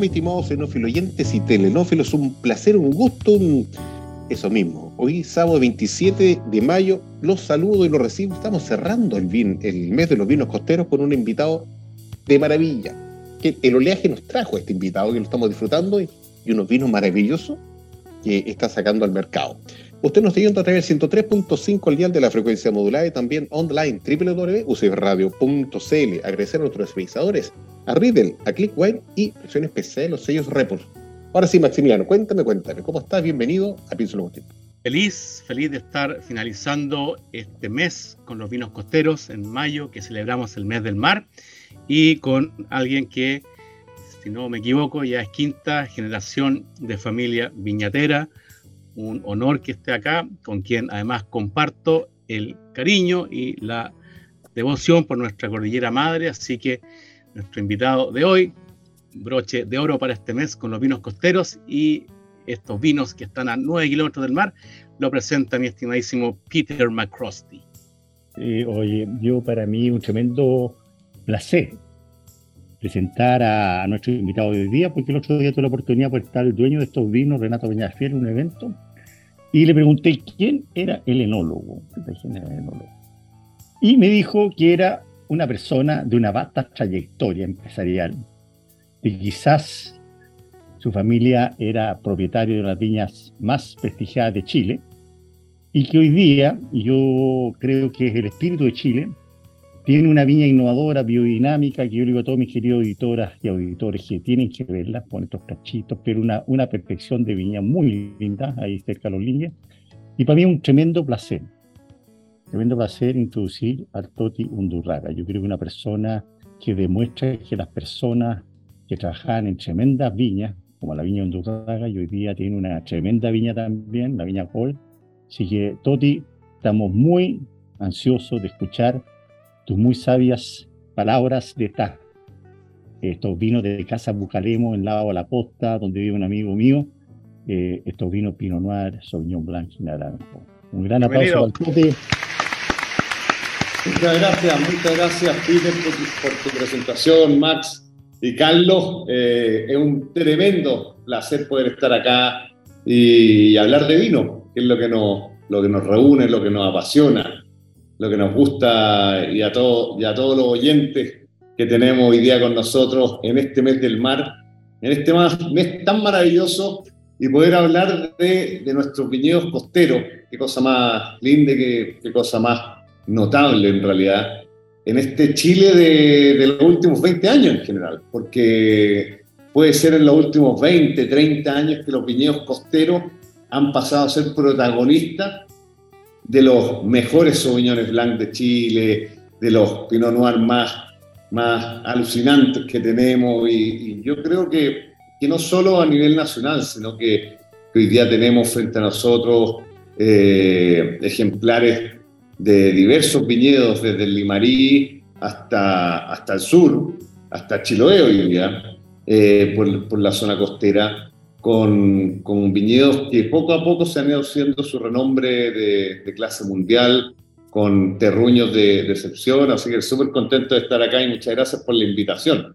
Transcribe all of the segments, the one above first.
¿Cómo están mis estimados xenófilos oyentes y telenófilos? Un placer, un gusto, un... eso mismo. Hoy, sábado 27 de mayo, los saludo y los recibo. Estamos cerrando el, mes de los vinos costeros con un invitado de maravilla. Que el oleaje nos trajo este invitado que lo estamos disfrutando y, unos vinos maravillosos que está sacando al mercado. Usted nos está yendo a través del 103.5 al dial de la frecuencia modulada y también online www.ucbradio.cl. Agradecer a nuestros revisadores, a Riddle, a Clickwine y versiones PC, los sellos Report. Ahora sí, Maximiliano, cuéntame, cuéntame, ¿cómo estás? Bienvenido a Pienso Agustín. Feliz, feliz de estar finalizando este mes con los vinos costeros en mayo, que celebramos el mes del mar, y con alguien que, si no me equivoco, ya es quinta generación de familia viñatera. Un honor que esté acá, con quien además comparto el cariño y la devoción por nuestra cordillera madre. Así que nuestro invitado de hoy, broche de oro para este mes con los vinos costeros y estos vinos que están a 9 kilómetros del mar, lo presenta mi estimadísimo Peter McCrosty. oye, yo para mí un tremendo placer presentar a, nuestro invitado de hoy día, porque el otro día tuve la oportunidad por estar el dueño de estos vinos, Renato Peñafiel, en un evento, y le pregunté quién era el enólogo. Y me dijo que era una persona de una vasta trayectoria empresarial, y quizás su familia era propietario de las viñas más prestigiadas de Chile y que hoy día, yo creo que es el espíritu de Chile, tiene una viña innovadora, biodinámica, que yo digo a todos mis queridos auditoras y auditores que tienen que verla con estos cachitos, pero una, una perfección de viña muy linda, ahí cerca de los líneas. Y para mí es un tremendo placer, tremendo placer introducir al Toti Undurraga. Yo creo que una persona que demuestra que las personas que trabajan en tremendas viñas, como la viña Hondurraga, y hoy día tiene una tremenda viña también, la viña Col. Así que, Toti, estamos muy ansiosos de escuchar tus muy sabias palabras de esta, estos vinos de Casa Bucalemo, en Lado a la Costa, donde vive un amigo mío, eh, estos vinos Pinot Noir, Sauvignon Blanc y Naranjo. Un gran aplauso al Toti. Muchas gracias, muchas gracias, Peter, por tu presentación, Max. Y Carlos, eh, es un tremendo placer poder estar acá y, hablar de vino, que es lo que, nos, lo que nos reúne, lo que nos apasiona, lo que nos gusta y a, todo, y a todos los oyentes que tenemos hoy día con nosotros en este mes del mar, en este mes tan maravilloso y poder hablar de, de nuestros viñedos costeros. Qué cosa más linda, qué, qué cosa más notable en realidad en este Chile de, los últimos 20 años en general, porque puede ser en los últimos 20, 30 años que los viñedos costeros han pasado a ser protagonistas de los mejores Sauvignones Blanc de Chile, de los Pinot Noir más, más alucinantes que tenemos. Y, yo creo que, que, no solo a nivel nacional, sino que, hoy día tenemos frente a nosotros eh, ejemplares de diversos viñedos, desde el Limarí hasta, hasta el sur, hasta Chiloé hoy día, eh, por, por, la zona costera, con, con, viñedos que poco a poco se han ido haciendo su renombre de, clase mundial, con terruños de, de excepción, así que súper contento de estar acá y muchas gracias por la invitación.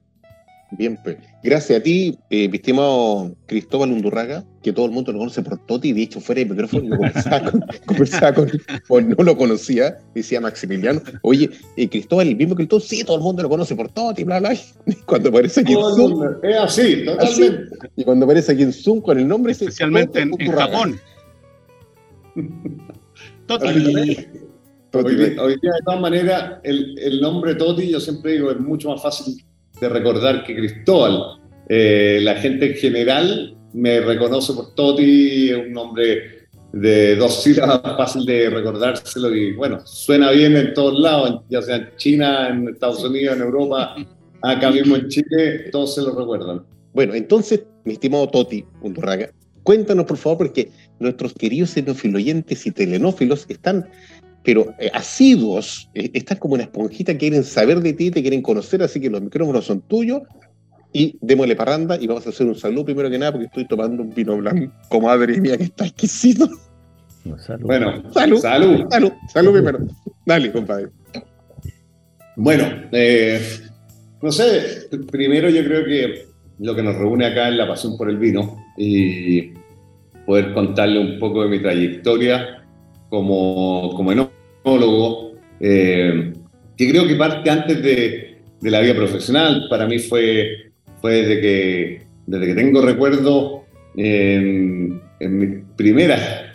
Bien, pues. Gracias a ti, eh, mi estimado Cristóbal Undurraga, que todo el mundo lo conoce por Toti, de hecho, fuera de micrófono, lo conversaba, con, conversaba con, pues no lo conocía, decía Maximiliano. Oye, eh, Cristóbal, el mismo que el todo, sí, todo el mundo lo conoce por Toti, bla, bla. Y cuando aparece aquí en Zoom. Es así, totalmente. y cuando aparece aquí en Zoom con el nombre, especialmente en, en, Japón. Toti. Hoy, hoy, día, de todas maneras, el, el nombre Toti, yo siempre digo, es mucho más fácil de recordar que Cristóbal, eh, la gente en general me reconoce por Toti, es un nombre de dos sílabas, fácil de recordárselo y bueno, suena bien en todos lados, ya sea en China, en Estados Unidos, en Europa, acá mismo en Chile, todos se lo recuerdan. Bueno, entonces, mi estimado Toti Undurraga, cuéntanos por favor, porque nuestros queridos xenofiloyentes y telenófilos están, pero eh, asiduos, eh, están como una esponjita, quieren saber de ti, te quieren conocer, así que los micrófonos son tuyos. Y démosle parranda y vamos a hacer un saludo primero que nada porque estoy tomando un vino blanco, madre mía, que está exquisito. salud. Bueno, salud. Salud. Salud, salud primero. Dale, compadre. Bueno, eh, no sé, primero yo creo que lo que nos reúne acá es la pasión por el vino y poder contarle un poco de mi trayectoria como, como enólogo, eh, que creo que parte antes de, de, la vida profesional. Para mí fue, fue desde, que, desde que tengo recuerdo en, en mis primeras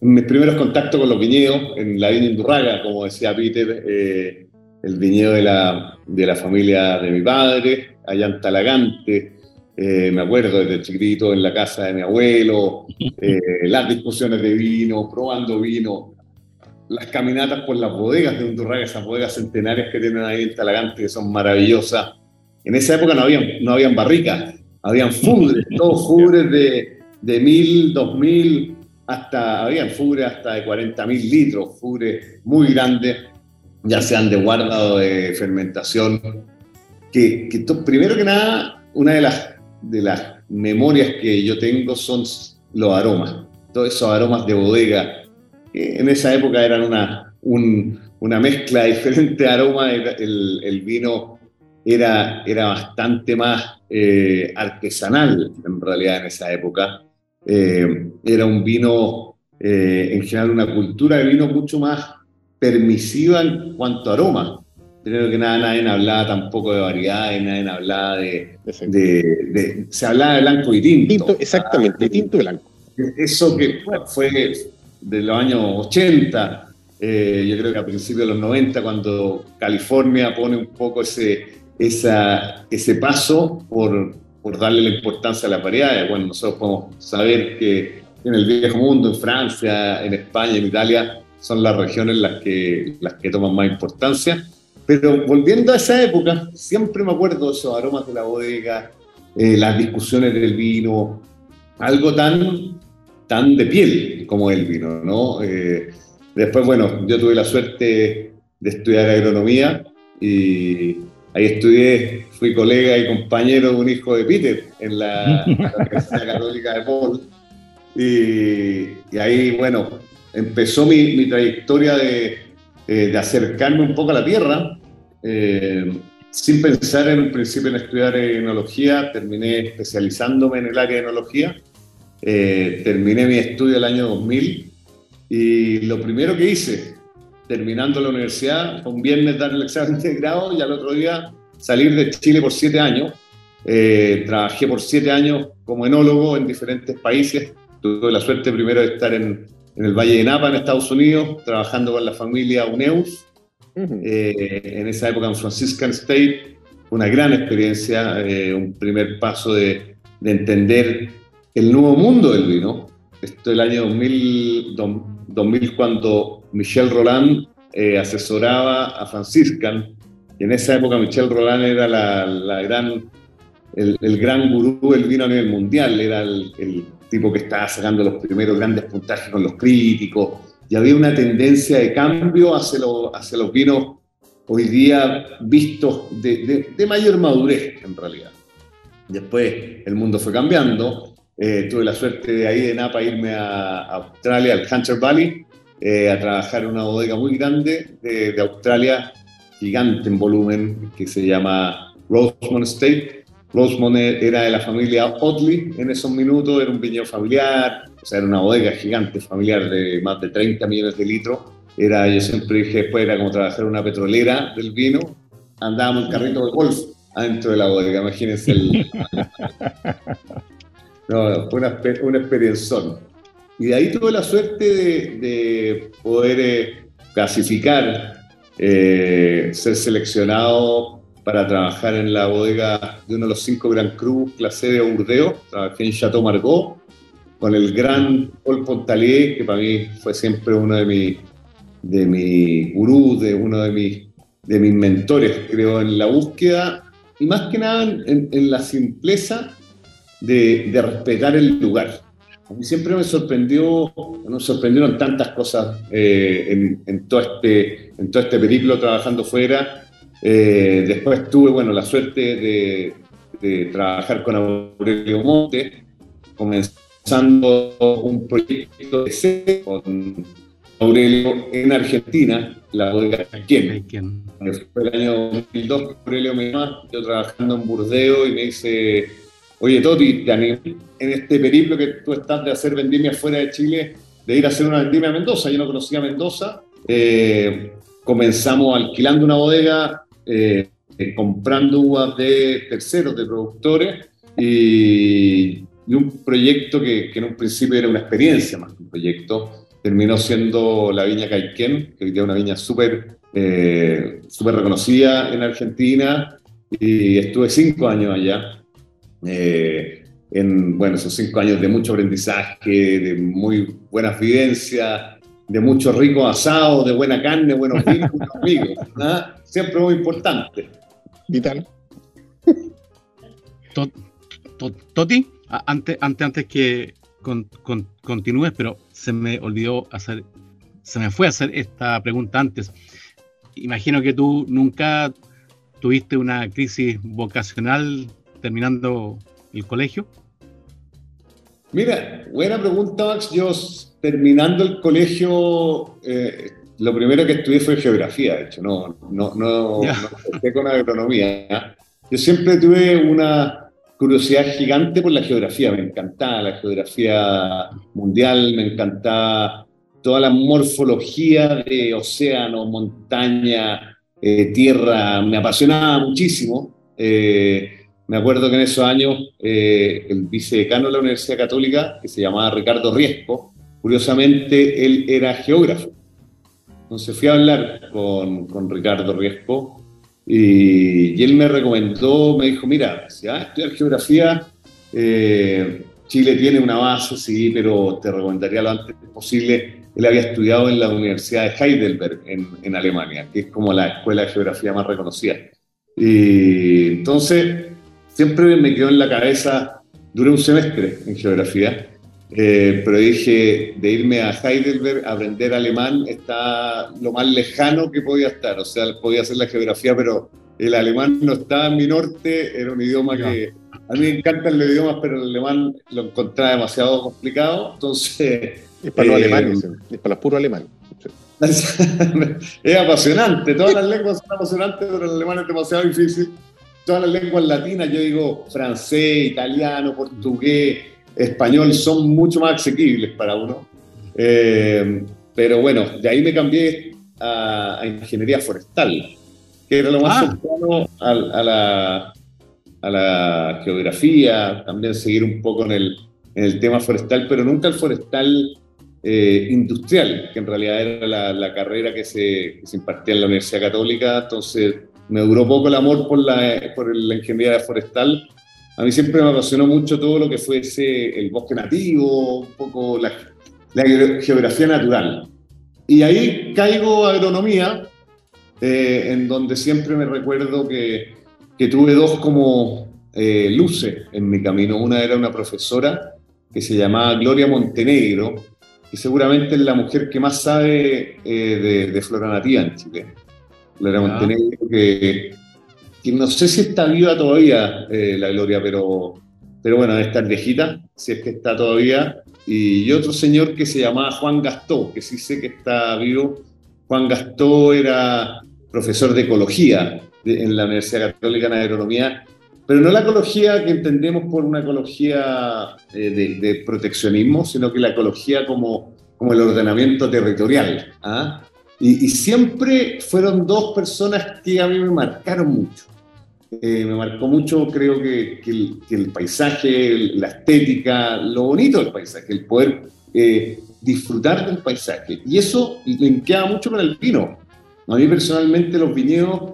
mis primeros contactos con los viñedos en la viña Indurraga, como decía Peter, eh, el viñedo de la, de la familia de mi padre, allá en Talagante, eh, me acuerdo desde chiquito en la casa de mi abuelo, eh, las discusiones de vino, probando vino, las caminatas por las bodegas de Undurraga, esas bodegas centenarias que tienen ahí en Talagante, que son maravillosas. En esa época no habían, no habían barricas, habían fubres, todos fubres de, de mil, dos mil, hasta, habían fubres hasta de 40 mil litros, fubres muy grandes, ya sean de guarda o de fermentación, que, que primero que nada, una de las de las memorias que yo tengo son los aromas, todos esos aromas de bodega. En esa época eran una, una mezcla de diferentes aromas, el, el, vino era, era bastante más eh, artesanal en realidad en esa época. Eh, era un vino, eh, en general, una cultura de vino mucho más permisiva en cuanto a aroma. Creo que nada, nadie hablaba tampoco de variedades, nadie hablaba de, de, Se hablaba de blanco y tinto. exactamente, de tinto y blanco. Eso que fue de los años 80, eh, yo creo que a principios de los 90, cuando California pone un poco ese, esa, ese paso por, por darle la importancia a la variedades. Bueno, nosotros podemos saber que en el viejo mundo, en Francia, en España, en Italia, son las regiones las que, las que toman más importancia pero volviendo a esa época, siempre me acuerdo de esos aromas de la bodega, eh, las discusiones del vino, algo tan, tan de piel como el vino, ¿no? Eh, después, bueno, yo tuve la suerte de estudiar agronomía y ahí estudié, fui colega y compañero de un hijo de Peter en la, Universidad Católica de Paul. Y, ahí, bueno, empezó mi, mi trayectoria de, eh, de acercarme un poco a la tierra eh, sin pensar en un principio en estudiar enología, terminé especializándome en el área de enología. Eh, terminé mi estudio el año 2000 y lo primero que hice, terminando la universidad, fue un viernes dar el examen de grado y al otro día salir de Chile por siete años. Eh, trabajé por siete años como enólogo en diferentes países. Tuve la suerte primero de estar en, en el Valle de Napa, en Estados Unidos, trabajando con la familia Uneus, eh, en esa época en Franciscan State. Una gran experiencia, eh, un primer paso de, entender el nuevo mundo del vino. Esto es el año 2000, 2000 cuando Michel Roland eh, asesoraba a Franciscan. Y en esa época Michel Roland era la, gran, el, gran gurú del vino a nivel mundial. Era el, tipo que estaba sacando los primeros grandes puntajes con los críticos, y había una tendencia de cambio hacia, hacia los vinos hoy día vistos de, mayor madurez, en realidad. Después el mundo fue cambiando. Eh, tuve la suerte de ahí de Napa irme a, Australia, al Hunter Valley, eh, a trabajar en una bodega muy grande de, de, Australia, gigante en volumen, que se llama Rosemont State. Rosemont era de la familia Otley en esos minutos, era un viñedo familiar, o sea, era una bodega gigante, familiar de más de 30 millones de litros. Era, yo siempre dije, después era como trabajar en una petrolera del vino. Andábamos en carrito de golf adentro de la bodega, imagínense. El... no, fue una, experiencia. Y de ahí tuve la suerte de, poder eh, clasificar, eh, ser seleccionado para trabajar en la bodega de uno de los cinco Grand Cru clase de Urdeo. Trabajé en Chateau Margaux con el gran Paul Pontalier, que para mí fue siempre uno de mis de mi gurú, de uno de mis, de mis mentores, creo, en la búsqueda y más que nada en la simpleza de, de, respetar el lugar. A mí siempre me sorprendió, nos sorprendieron tantas cosas eh, en, en, todo este, en todo este periplo trabajando fuera. Eh, después tuve, bueno, la suerte de, de trabajar con Aurelio Monte, comenzando un proyecto de C con Aurelio en Argentina, la bodega Caiquén. Fue el año 2002, Aurelio me llama, yo trabajando en Burdeo y me dice, oye Toti, en este periplo que tú estás de hacer vendimia fuera de Chile, de ir a hacer una vendimia a Mendoza. Yo no conocía Mendoza. Eh, comenzamos alquilando una bodega, eh, eh, comprando uvas de terceros, de productores, y, y un proyecto que, que, en un principio era una experiencia más que un proyecto, terminó siendo la viña Caiquén, que hoy día es una viña súper super reconocida en Argentina, y estuve cinco años allá. Eh, en, bueno, esos cinco años de mucho aprendizaje, de muy buenas vivencias, de mucho rico asado, de buena carne, buenos vinos, amigos. ¿ah? Siempre muy importante. Vital. Toti, antes, antes, antes que con, con, continúes, pero se me olvidó hacer, se me fue a hacer esta pregunta antes. Imagino que tú nunca tuviste una crisis vocacional terminando el colegio. Mira, buena pregunta, Max. Yo terminando el colegio, eh, lo primero que estudié fue geografía, de hecho, no, no, no, no con agronomía. Yo siempre tuve una, curiosidad gigante por la geografía, me encantaba la geografía mundial, me encantaba toda la morfología de océano, montaña, eh, tierra, me apasionaba muchísimo. Eh, me acuerdo que en esos años eh, el vicedecano de la Universidad Católica, que se llamaba Ricardo Riesco, curiosamente él era geógrafo. Entonces fui a hablar con, con Ricardo Riesco y, él me recomendó, me dijo, mira, si vas estudiar geografía, eh, Chile tiene una base, sí, pero te recomendaría lo antes posible. Él había estudiado en la Universidad de Heidelberg, en, en Alemania, que es como la escuela de geografía más reconocida. Y entonces, siempre me quedó en la cabeza, duré un semestre en geografía, eh, pero dije, de irme a Heidelberg a aprender alemán está lo más lejano que podía estar. O sea, podía hacer la geografía, pero el alemán no estaba en mi norte, era un idioma que a mí me encantan los idiomas, pero el alemán lo encontraba demasiado complicado. Entonces. Es para los eh, alemanes, es para los puros alemanes. es apasionante, todas las lenguas son apasionantes, pero el alemán es demasiado difícil. Todas las lenguas latinas, yo digo francés, italiano, portugués, español son mucho más asequibles para uno. Eh, pero bueno, de ahí me cambié a, a, ingeniería forestal, que era lo más ah. cercano a, a, la, a, la, geografía, también seguir un poco en el, en el tema forestal, pero nunca el forestal eh, industrial, que en realidad era la, la carrera que se, que se, impartía en la Universidad Católica, entonces me duró poco el amor por la, por la ingeniería forestal a mí siempre me apasionó mucho todo lo que fuese el bosque nativo, un poco la, la geografía natural. Y ahí caigo a agronomía, eh, en donde siempre me recuerdo que, que tuve dos como eh, luces en mi camino. Una era una profesora que se llamaba Gloria Montenegro, que seguramente es la mujer que más sabe eh, de, de, flora nativa en Chile. Gloria. Montenegro, que que no sé si está viva todavía eh, la Gloria, pero, pero bueno, estar viejita, si es que está todavía. Y, otro señor que se llamaba Juan Gastó, que sí sé que está vivo. Juan Gastó era profesor de ecología en la Universidad Católica de Agronomía, pero no la ecología que entendemos por una ecología eh, de, de, proteccionismo, sino que la ecología como, como el ordenamiento territorial. ¿ah? Y, y, siempre fueron dos personas que a mí me marcaron mucho. Eh, me marcó mucho, creo que, que, el, que, el, paisaje, la estética, lo bonito del paisaje, el poder eh, disfrutar del paisaje. Y eso linkeaba mucho con el vino. A mí personalmente los viñedos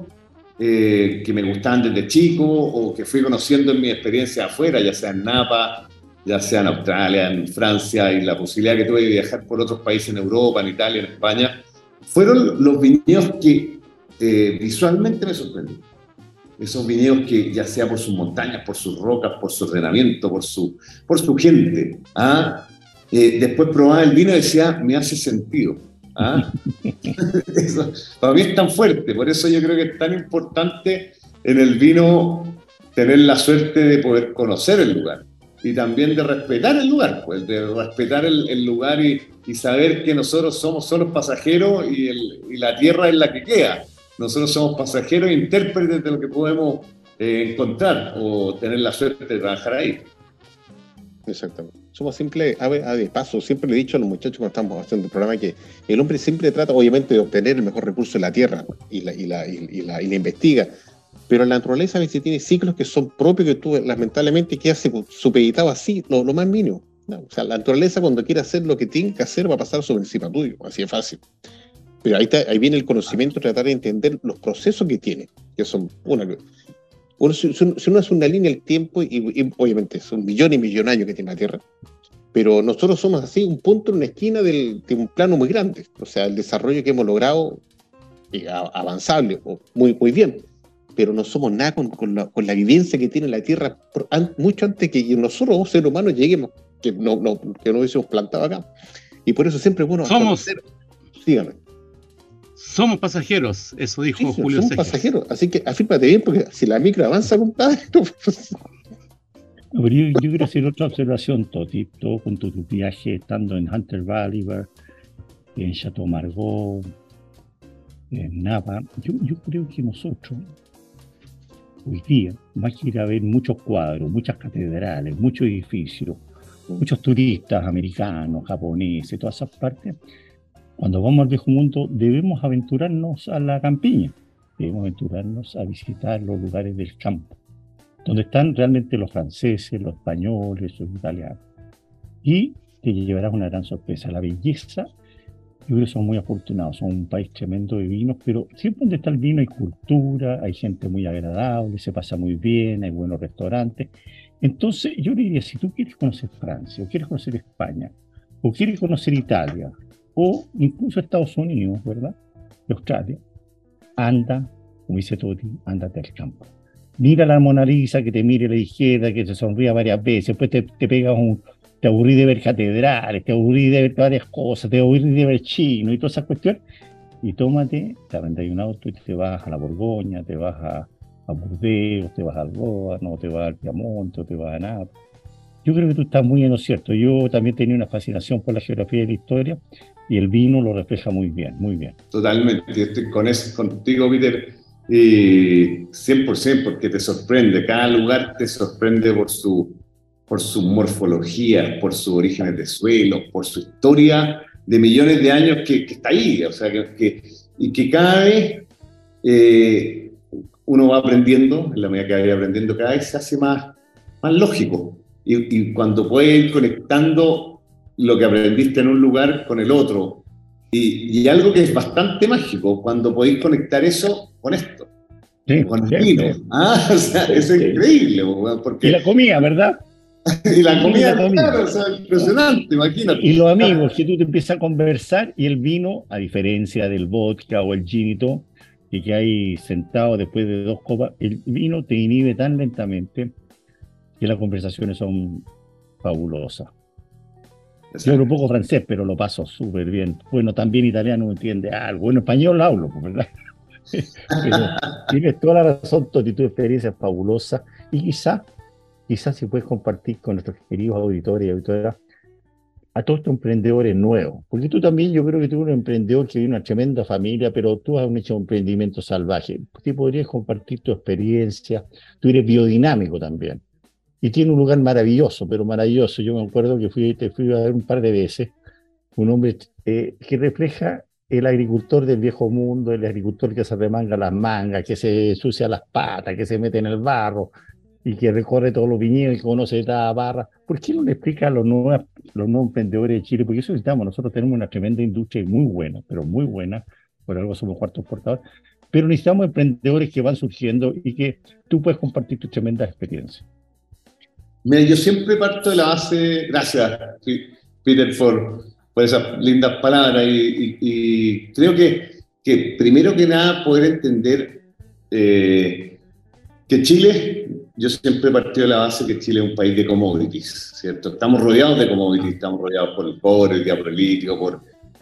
eh, que me gustaban desde chico o que fui conociendo en mi experiencia afuera, ya sea en Napa ya sea en Australia, en Francia, y la posibilidad que tuve de viajar por otros países en Europa, en Italia, en España, fueron los viñedos que eh, visualmente me sorprendieron. Esos viñedos que ya sea por sus montañas, por sus rocas, por su ordenamiento, por su, por su gente, ¿ah? Eh, después probaba el vino y decía, me hace sentido. ¿ah? para mí es tan fuerte, por eso yo creo que es tan importante en el vino tener la suerte de poder conocer el lugar y también de respetar el lugar, pues de respetar el, lugar y, saber que nosotros somos solo pasajeros y, la tierra es la que queda. Nosotros somos pasajeros e intérpretes de lo que podemos eh, encontrar o tener la suerte de trabajar ahí. Exactamente. Somos simples ave, de paso. Siempre le he dicho a los muchachos cuando estamos haciendo el programa que el hombre siempre trata, obviamente, de obtener el mejor recurso de la tierra y la, y la investiga. Pero la naturaleza a veces tiene ciclos que son propios que tú, lamentablemente, quedas supeditado así, lo, lo más mínimo. o sea, la naturaleza cuando quiere hacer lo que tiene que hacer va a pasar sobre encima tuyo, así es fácil. Pero ahí, ahí viene el conocimiento, tratar de entender los procesos que tiene, que son una, uno, si, uno hace una línea del tiempo, y, obviamente son millones y millones de años que tiene la Tierra, pero nosotros somos así un punto en una esquina del, de un plano muy grande. O sea, el desarrollo que hemos logrado es avanzable, muy, muy bien, pero no somos nada con, con, la, con la, vivencia que tiene la Tierra mucho antes que nosotros, seres humanos, lleguemos, que no, no, que no hubiésemos plantado acá. Y por eso siempre bueno. Somos. Dígame. Somos pasajeros, eso dijo Julio Somos pasajeros, así que afírmate bien, porque si la micro avanza, compadre. yo, yo, quiero hacer otra observación, Toti, todo con tu, viaje estando en Hunter Valley, en Chateau Margaux, en Napa. Yo, yo creo que nosotros, hoy día, más que ir a ver muchos cuadros, muchas catedrales, muchos edificios, muchos turistas americanos, japoneses, todas esas partes, cuando vamos al viejo mundo debemos aventurarnos a la campiña, debemos aventurarnos a visitar los lugares del campo, donde están realmente los franceses, los españoles, los italianos. Y te llevarás una gran sorpresa, la belleza. Yo creo que son muy afortunados, son un país tremendo de vinos, pero siempre donde está el vino hay cultura, hay gente muy agradable, se pasa muy bien, hay buenos restaurantes. Entonces, yo diría, si tú quieres conocer Francia, o quieres conocer España, o quieres conocer Italia, o incluso Estados Unidos, ¿verdad? De Australia, anda, como dice Toti, ándate al campo. Mira la Mona Lisa, que te mire a la izquierda, que te sonría varias veces, después te, te pegas un, te aburrí de ver catedrales, te aburrí de ver varias cosas, te aburrí de ver chino y todas esas cuestiones, y tómate, te arrendas un auto y te vas a la Borgoña, te vas a, a Burdeos, te vas al no te vas al Piamonte, te vas a Nápoles, yo creo que tú estás muy en lo cierto. Yo también tenía una fascinación por la geografía y la historia y el vino lo refleja muy bien, muy bien. Totalmente, estoy con eso, contigo, Peter, y 100%, porque te sorprende, cada lugar te sorprende por su, por su morfología, por sus orígenes de suelo, por su historia de millones de años que, está ahí, o sea, que, y que cada vez eh, uno va aprendiendo, en la medida que va aprendiendo, cada vez se hace más, más lógico y, cuando puedes ir conectando lo que aprendiste en un lugar con el otro. Y, algo que es bastante mágico, cuando podéis conectar eso con esto. con el vino. Ah, o sea, es increíble. Porque... Y la comida, ¿verdad? y la comida, Claro, o sea, impresionante, imagínate. Y los amigos, que tú te empiezas a conversar y el vino, a diferencia del vodka o el ginito, y que hay sentado después de dos copas, el vino te inhibe tan lentamente que las conversaciones son fabulosas. Yo hablo un poco francés, pero lo paso súper bien. Bueno, también italiano entiende algo. Bueno, español hablo, pues, ¿verdad? tienes toda la razón, Toti, tu experiencia es fabulosa. Y quizás, quizás si puedes compartir con nuestros queridos auditores y auditoras a todos estos emprendedores nuevos. Porque tú también, yo creo que tú eres un emprendedor que vive una tremenda familia, pero tú has hecho un emprendimiento salvaje. ¿Tú podrías compartir tu experiencia? Tú eres biodinámico también y tiene un lugar maravilloso, pero maravilloso. Yo me acuerdo que fui, te fui a ver un par de veces, un hombre eh, que refleja el agricultor del viejo mundo, el agricultor que se remanga las mangas, que se sucia las patas, que se mete en el barro y que recorre todos los viñedos y conoce cada barra. ¿Por qué no le explica a los nuevos, los nuevos emprendedores de Chile? Porque eso necesitamos. Nosotros tenemos una tremenda industria muy buena, pero muy buena. Por algo somos cuartos portadores. Pero necesitamos emprendedores que van surgiendo y que tú puedes compartir tus tremendas experiencias. Mira, yo siempre parto de la base, gracias Peter por, por esas lindas palabras y, creo que, que, primero que nada poder entender eh, que Chile, yo siempre he partido de la base que Chile es un país de commodities, ¿cierto? Estamos rodeados de commodities, estamos rodeados por el cobre, el día por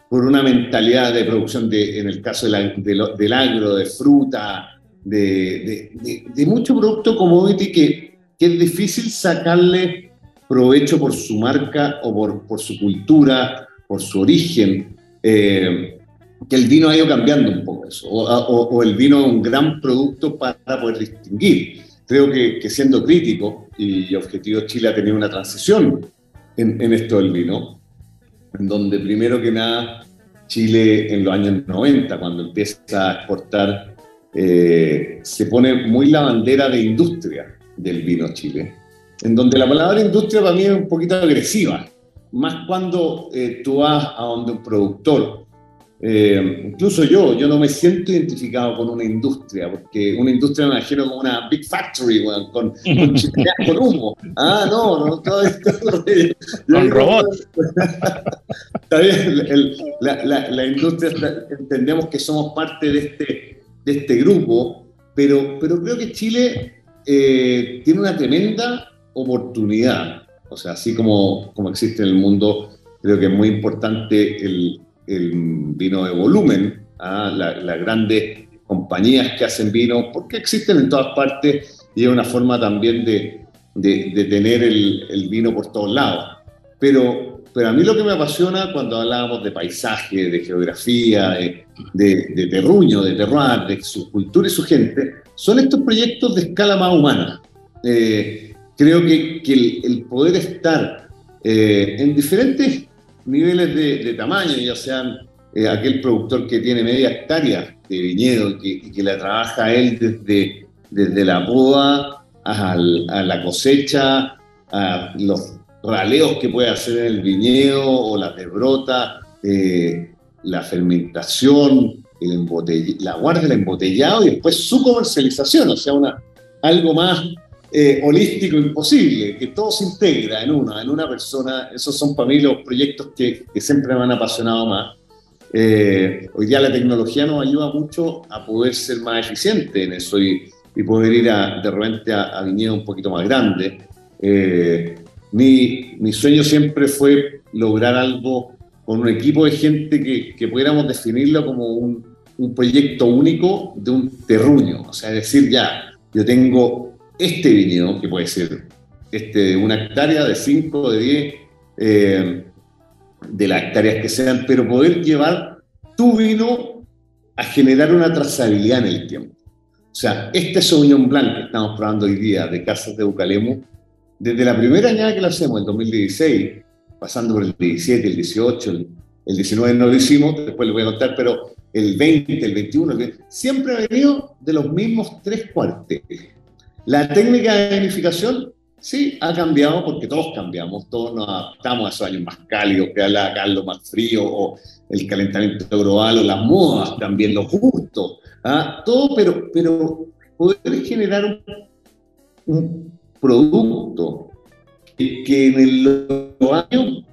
por, una mentalidad de producción, de, en el caso del agro, de fruta, de, de, de, mucho producto commodity que, que, es difícil sacarle provecho por su marca o por, por su cultura, por su origen. Eh, que el vino ha ido cambiando un poco eso, o, o, el vino es un gran producto para poder distinguir. Creo que, que siendo crítico y Objetivo Chile ha tenido una transición en, en esto del vino, en donde primero que nada Chile en los años 90, cuando empieza a exportar, eh, se pone muy la bandera de industria del vino Chile, en donde la palabra industria para mí es un poquito agresiva, más cuando eh, tú vas a donde un productor eh, incluso yo, yo no me siento identificado con una industria, porque una industria me imagino como una big factory, con, con, con humo. Ah, no, no, todo esto. con robots. Está bien, la, la, la, industria, entendemos que somos parte de este, de este grupo, pero, pero creo que Chile eh, tiene una tremenda oportunidad. O sea, así como, como existe en el mundo, creo que es muy importante el, el vino de volumen, a las grandes compañías que hacen vino, porque existen en todas partes y es una forma también de, de, tener el, el, vino por todos lados. Pero, pero a mí lo que me apasiona cuando hablábamos de paisaje, de geografía, de, de, terruño, de terroir, de su cultura y su gente, son estos proyectos de escala más humana. Eh, creo que, que el, el, poder estar eh, en diferentes niveles de, tamaño, ya sean eh, aquel productor que tiene media hectárea de viñedo y que, la trabaja él desde, desde la poda a, la cosecha, a los raleos que puede hacer en el viñedo o la desbrota, eh, la fermentación, el la guarda, el embotellado y después su comercialización, o sea, una, algo más eh, holístico imposible, que todo se integra en una, en una persona. Esos son para mí los proyectos que, siempre me han apasionado más. Eh, hoy día la tecnología nos ayuda mucho a poder ser más eficiente en eso y, y poder ir a, de repente a, a viñedos un poquito más grandes. Eh, mi, mi, sueño siempre fue lograr algo con un equipo de gente que, que pudiéramos definirlo como un, un proyecto único de un terruño. O sea, decir, ya, yo tengo este viñedo, que puede ser este, una hectárea, de 5, de 10, eh, de las hectáreas que sean, pero poder llevar tu vino a generar una trazabilidad en el tiempo. O sea, este Sauvignon Blanc que estamos probando hoy día de Casas de Bucalemo, desde la primera añada que lo hacemos, el 2016, pasando por el 17, el 18, el, el 19 no lo hicimos, después les voy a contar, pero el 20, el 21, siempre ha venido de los mismos tres cuarteles. La técnica de vinificación sí ha cambiado porque todos cambiamos, todos nos adaptamos a esos años más cálidos, que la caldo más frío, o el calentamiento global, o las modas también, lo justo, ¿ah? todo, pero, pero poder generar un, producto que, en los años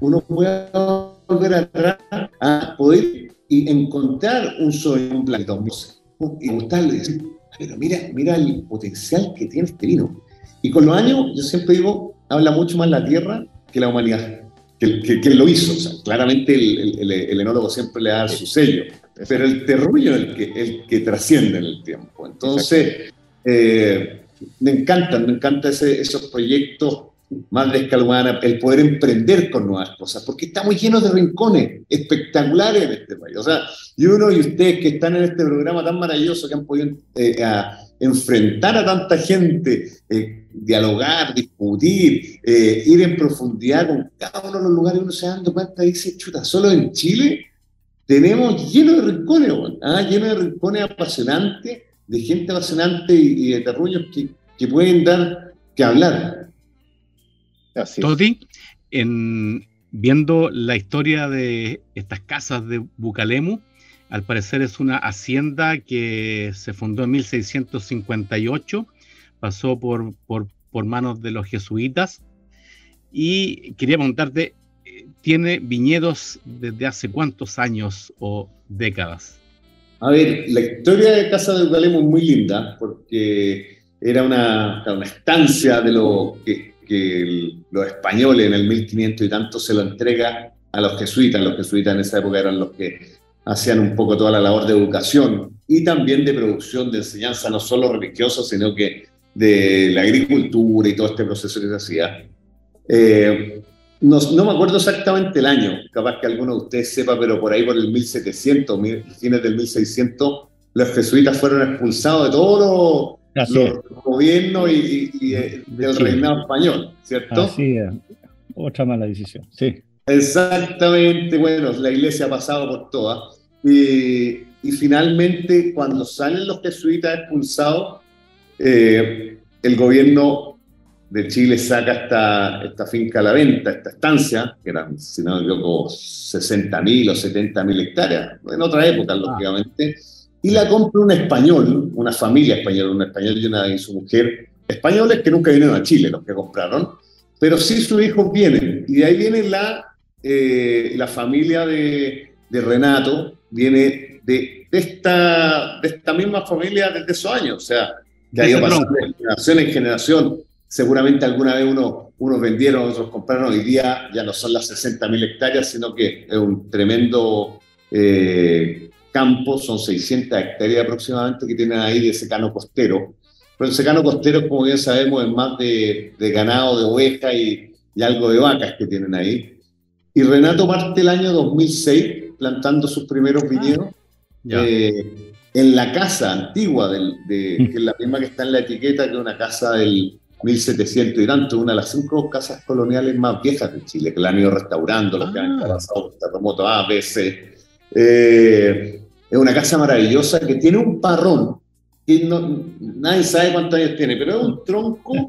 uno pueda volver atrás a poder y encontrar un sueño, un plan y gustarle decir, pero mira, mira el potencial que tiene este vino. Y con los años, yo siempre digo, habla mucho más la tierra que la humanidad, que, que, lo hizo. O sea, claramente el, el, el, enólogo siempre le da su sello, pero el terruño es el que, el que trasciende en el tiempo. Entonces, eh, me encantan, me encantan esos proyectos más de escala el poder emprender con nuevas cosas, porque estamos llenos de rincones espectaculares en este país. O sea, y uno y ustedes que están en este programa tan maravilloso que han podido eh, enfrentar a tanta gente, eh, dialogar, discutir, eh, ir en profundidad con cada uno de los lugares, uno se da dando cuenta y dice, chuta, solo en Chile tenemos lleno de rincones, ¿ah? lleno de rincones apasionantes, de gente apasionante y, y de terruños que, que pueden dar que hablar. Toti, en, viendo la historia de estas casas de Bucalemu, al parecer es una hacienda que se fundó en 1658, pasó por, por por manos de los jesuitas. Y quería preguntarte, ¿tiene viñedos desde hace cuántos años o décadas? A ver, la historia de Casa de Ucalemo es muy linda porque era una, una estancia de lo que, que los españoles en el 1500 y tanto se lo entrega a los jesuitas. Los jesuitas en esa época eran los que hacían un poco toda la labor de educación y también de producción, de enseñanza, no solo religiosa, sino que de la agricultura y todo este proceso que se hacía. Eh, no, no, me acuerdo exactamente el año, capaz que alguno de ustedes sepa, pero por ahí por el 1700, fines del 1600, los jesuitas fueron expulsados de todos los, gobiernos y, eh, del reinado español, ¿cierto? Así es, otra mala decisión, sí. Exactamente, bueno, la iglesia ha pasado por todas. Y, y finalmente, cuando salen los jesuitas expulsados, eh, el gobierno de Chile saca esta, esta finca a la venta, esta estancia, que eran, si no me equivoco, 60.000 o 70.000 hectáreas, en otra época, ah. lógicamente, y la compra un español, una familia española, un español y, una, y su mujer, españoles que nunca vinieron a Chile, los que compraron, pero sí sus hijos vienen, y de ahí viene la, eh, la familia de, de, Renato, viene de, de, esta, de esta misma familia desde esos años, o sea, que ha ido pasando de generación en generación. Seguramente alguna vez uno, unos vendieron, otros compraron. Hoy día ya no son las 60.000 hectáreas, sino que es un tremendo eh, campo, son 600 hectáreas aproximadamente que tienen ahí de secano costero. Pero el secano costero, como bien sabemos, es más de, ganado, de oveja y, algo de vacas que tienen ahí. Y Renato parte el año 2006 plantando sus primeros ah, viñedos. Eh, en la casa antigua, del, de, que es la misma que está en la etiqueta, que es una casa del, 1700 y tanto, una de las cinco casas coloniales más viejas de Chile, que la han ido restaurando, los que han ah. pasado por terremotos A, B, C. Eh, es una casa maravillosa que tiene un parrón, que no, nadie sabe cuántos años tiene, pero es un tronco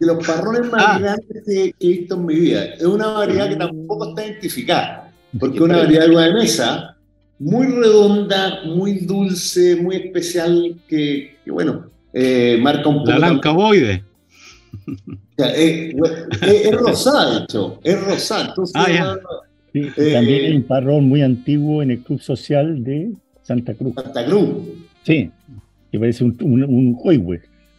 de los parrones más ah. grandes que, he visto en mi vida. Es una variedad que tampoco está identificada, porque es una variedad de de mesa muy redonda, muy dulce, muy especial, que, bueno, eh, marca un poco... La lancaboide. Eh, es, rosado, de hecho, es rosado. Ah, también hay un parrón muy antiguo en el Club Social de Santa Cruz. Santa Cruz. Sí, que parece un, un,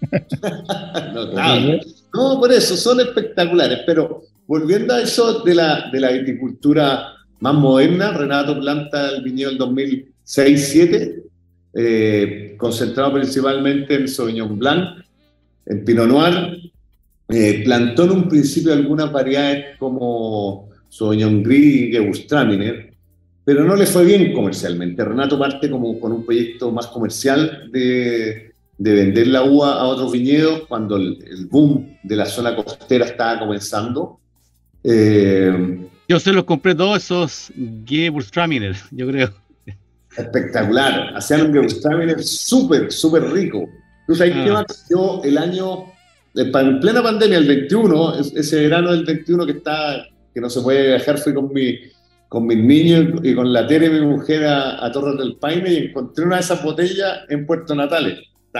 no, por eso, son espectaculares, pero volviendo a eso de la, de la viticultura más moderna, Renato planta el viñedo del 2006-2007, eh, concentrado principalmente en Sauvignon Blanc, en Pinot Noir, eh, plantó en un principio algunas variedades como Sauvignon Gris y Gewürztraminer, pero no le fue bien comercialmente. Renato parte como con un proyecto más comercial de, de vender la uva a otros viñedos cuando el, boom de la zona costera estaba comenzando. Eh, yo se los compré todos esos Gewürztraminer, yo creo. Espectacular. Hacían un Gewürztraminer súper, súper rico. Entonces, ahí ah. yo el año en plena pandemia, el 21, ese verano del 21 que está, que no se puede viajar, fui con mi con mis niños y con la Tere, mi mujer, a, Torres del Paine y encontré una de esas botellas en Puerto Natales.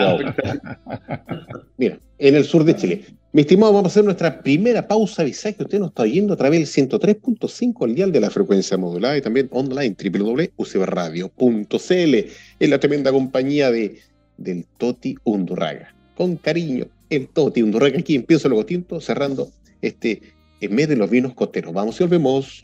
Mira, en el sur de Chile. Mi estimado, vamos a hacer nuestra primera pausa. Avisar que usted nos está oyendo a través del 103.5, el dial de la frecuencia modulada y también online www.ucbradio.cl en la tremenda compañía de del Toti Undurraga. Con cariño, el Toti Undurraga aquí en Pienso Luego Tinto, cerrando este en medio de los vinos costeros. Vamos y volvemos.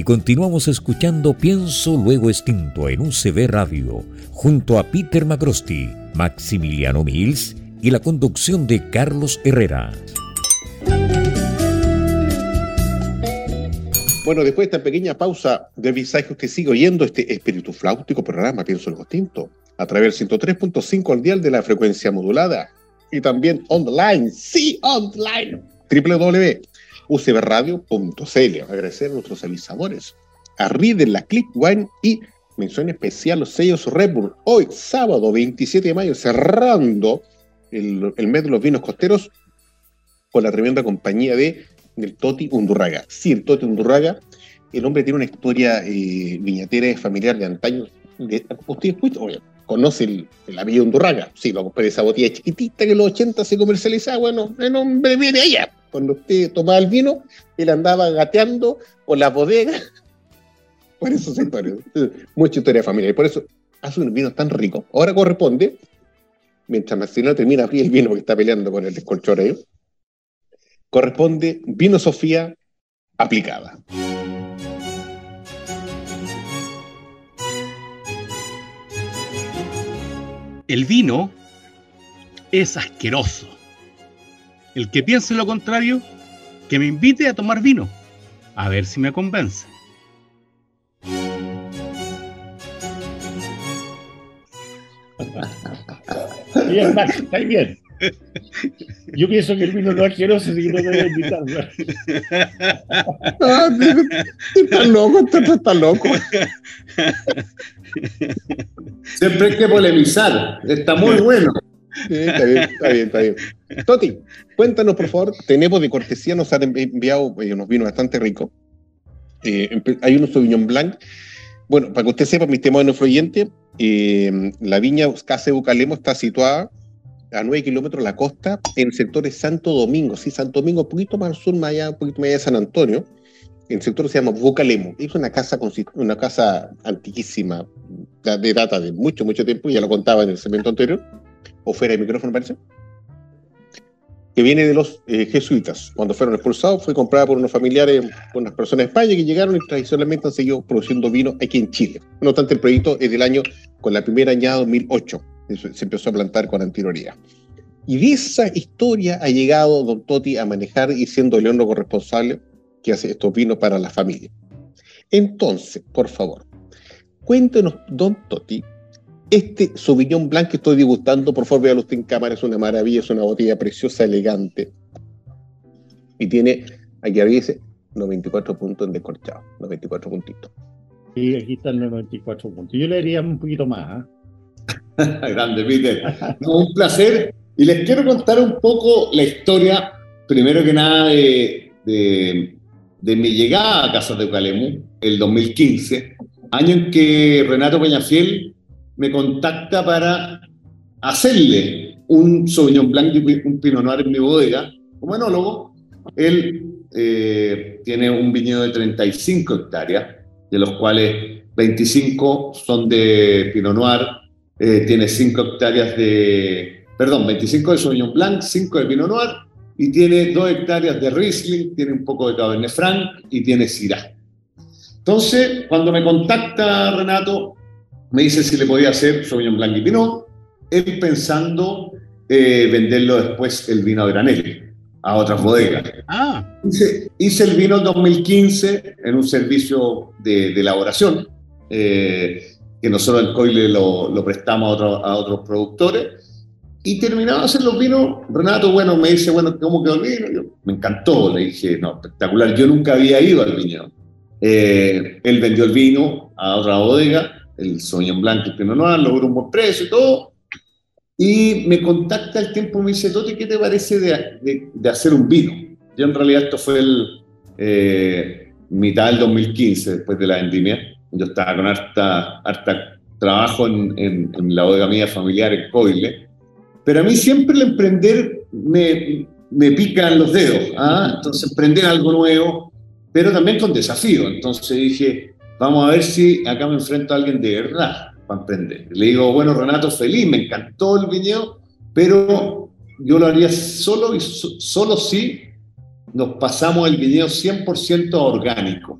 Y continuamos escuchando Pienso Luego Extinto en UCB Radio, junto a Peter Macrosti, Maximiliano Mills y la conducción de Carlos Herrera. Bueno, después de esta pequeña pausa de visaje, usted sigue oyendo este espíritu flautico programa, pienso el Tinto, a través del 103.5 al dial de la frecuencia modulada y también online, sí, online, www.ucbradio.cl. Agradecer a nuestros avisadores, a Reader, la Click One y mención especial los sellos Red Bull. Hoy, sábado 27 de mayo, cerrando el, mes de los vinos costeros con la tremenda compañía de del Toti Undurraga. Sí, el Toti Undurraga, el hombre tiene una historia eh, viñatera familiar de antaño. De, usted oye, conoce el, el apellido Undurraga. Sí, lo compré esa botella chiquitita que en los 80 se comercializaba. Bueno, el hombre viene allá. Cuando usted tomaba el vino, él andaba gateando por las bodegas. Por eso se historia. Mucha historia familiar. Y por eso hace un vino tan rico. Ahora corresponde, mientras Marcelino termina de abrir el vino porque está peleando con el descolchoreo, corresponde Vino Sofía aplicada. El vino es asqueroso. El que piense lo contrario, que me invite a tomar vino. A ver si me convence. Bien, Max, está bien. Yo pienso que el vino no es asqueroso, así que no te voy a invitar. Ah, estás loco, estás loco. Siempre hay que polemizar. Está muy bueno. Está bien, está bien, está bien. Toti, cuéntanos, por favor. Tenemos de cortesía, nos han enviado eh, unos vinos bastante ricos. Eh, hay unos Sauvignon Blanc. Bueno, para que usted sepa, mi tema no influyente, eh, la viña Casa Bucalemo está situada a 9 kilómetros de la costa, en el sector de Santo Domingo. Sí, Santo Domingo, un poquito más al sur, más allá, un poquito más allá de San Antonio. El sector se llama Bucalemo. Es una casa, una casa antiquísima, de data de mucho, mucho tiempo, ya lo contaba en el segmento anterior, o fuera de micrófono, parece, que viene de los eh, jesuitas. Cuando fueron expulsados, fue comprada por unos familiares, por unas personas de España que llegaron y tradicionalmente han seguido produciendo vino aquí en Chile. No obstante, el proyecto es del año, con la primera añada 2008 se empezó a plantar con anterioridad. Y de esa historia ha llegado Don Toti a manejar y siendo único corresponsable que hace estos vinos para la familia. Entonces, por favor, cuéntenos, Don Toti, este Sauvignon Blanc que estoy degustando, por favor, véalo usted en cámara, es una maravilla, es una botella preciosa, elegante. Y tiene, aquí arriba dice, 94 puntos en descorchado, 94 puntitos. Sí, aquí están los 94 puntos. Yo le diría un poquito más. ¿eh? Grande, Peter. un placer. Y les quiero contar un poco la historia, primero que nada, de, de, mi llegada a Casa de Calemu, el 2015, año en que Renato Peñafiel me contacta para hacerle un Sauvignon Blanc y un Pinot Noir en mi bodega como enólogo. Él eh, tiene un viñedo de 35 hectáreas, de los cuales 25 son de Pinot Noir, eh, tiene 5 hectáreas de, perdón, 25 de Sauvignon Blanc, 5 de Pinot Noir, y tiene 2 hectáreas de Riesling, tiene un poco de Cabernet Franc y tiene Syrah. Entonces, cuando me contacta Renato, me dice si le podía hacer Sauvignon Blanc y Pinot, él pensando eh, venderlo después el vino a granel a otras bodegas. Ah. Hice, el vino en 2015 en un servicio de, elaboración. Eh, que nosotros el Coile lo, lo prestamos a, a, otros productores. Y terminaba de hacer los vinos, Renato, bueno, me dice, bueno, ¿cómo quedó el vino? me encantó, le dije, no, espectacular, yo nunca había ido al viñedo. Eh, él vendió el vino a otra bodega, el Sauvignon Blanc y Pinot Noir, logró un buen precio y todo. Y me contacta el tiempo, me dice, Toti, ¿qué te parece de, de, de, hacer un vino? Yo en realidad esto fue el eh, mitad del 2015, después de la vendimia yo estaba con harta, harta trabajo en, en, la bodega mía familiar en Coile, pero a mí siempre el emprender me, me pica los dedos, ¿ah? entonces emprender algo nuevo, pero también con desafío, entonces dije, vamos a ver si acá me enfrento a alguien de verdad para emprender. Le digo, bueno, Renato, feliz, me encantó el viñedo, pero yo lo haría solo y solo si nos pasamos el viñedo 100% orgánico.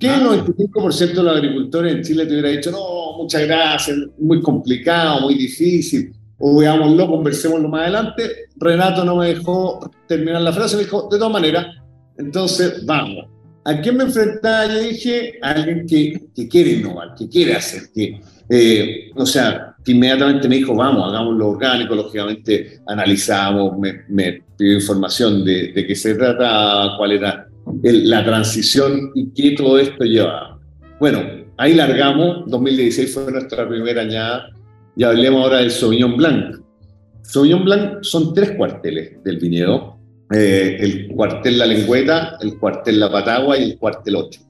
¿Qué el 95% de los agricultores en Chile te hubiera dicho, no, muchas gracias, muy complicado, muy difícil, o veámoslo, conversémoslo más adelante? Renato no me dejó terminar la frase, me dijo, de todas maneras, entonces vamos. ¿A quién me enfrentaba? Yo dije a alguien que, que quiere innovar, que quiere hacer, que, eh, o sea, que inmediatamente me dijo, vamos, hagamos lo orgánico, lógicamente analizamos, me, me pidió información de, de qué se trata, cuál era la transición y qué todo esto llevaba. Bueno, ahí largamos, 2016 fue nuestra primera añada, y hablemos ahora del Sauvignon Blanc. Sauvignon Blanc son tres cuarteles del viñedo, eh, el cuartel La Lengüeta, el cuartel La Patagua y el cuartel 8.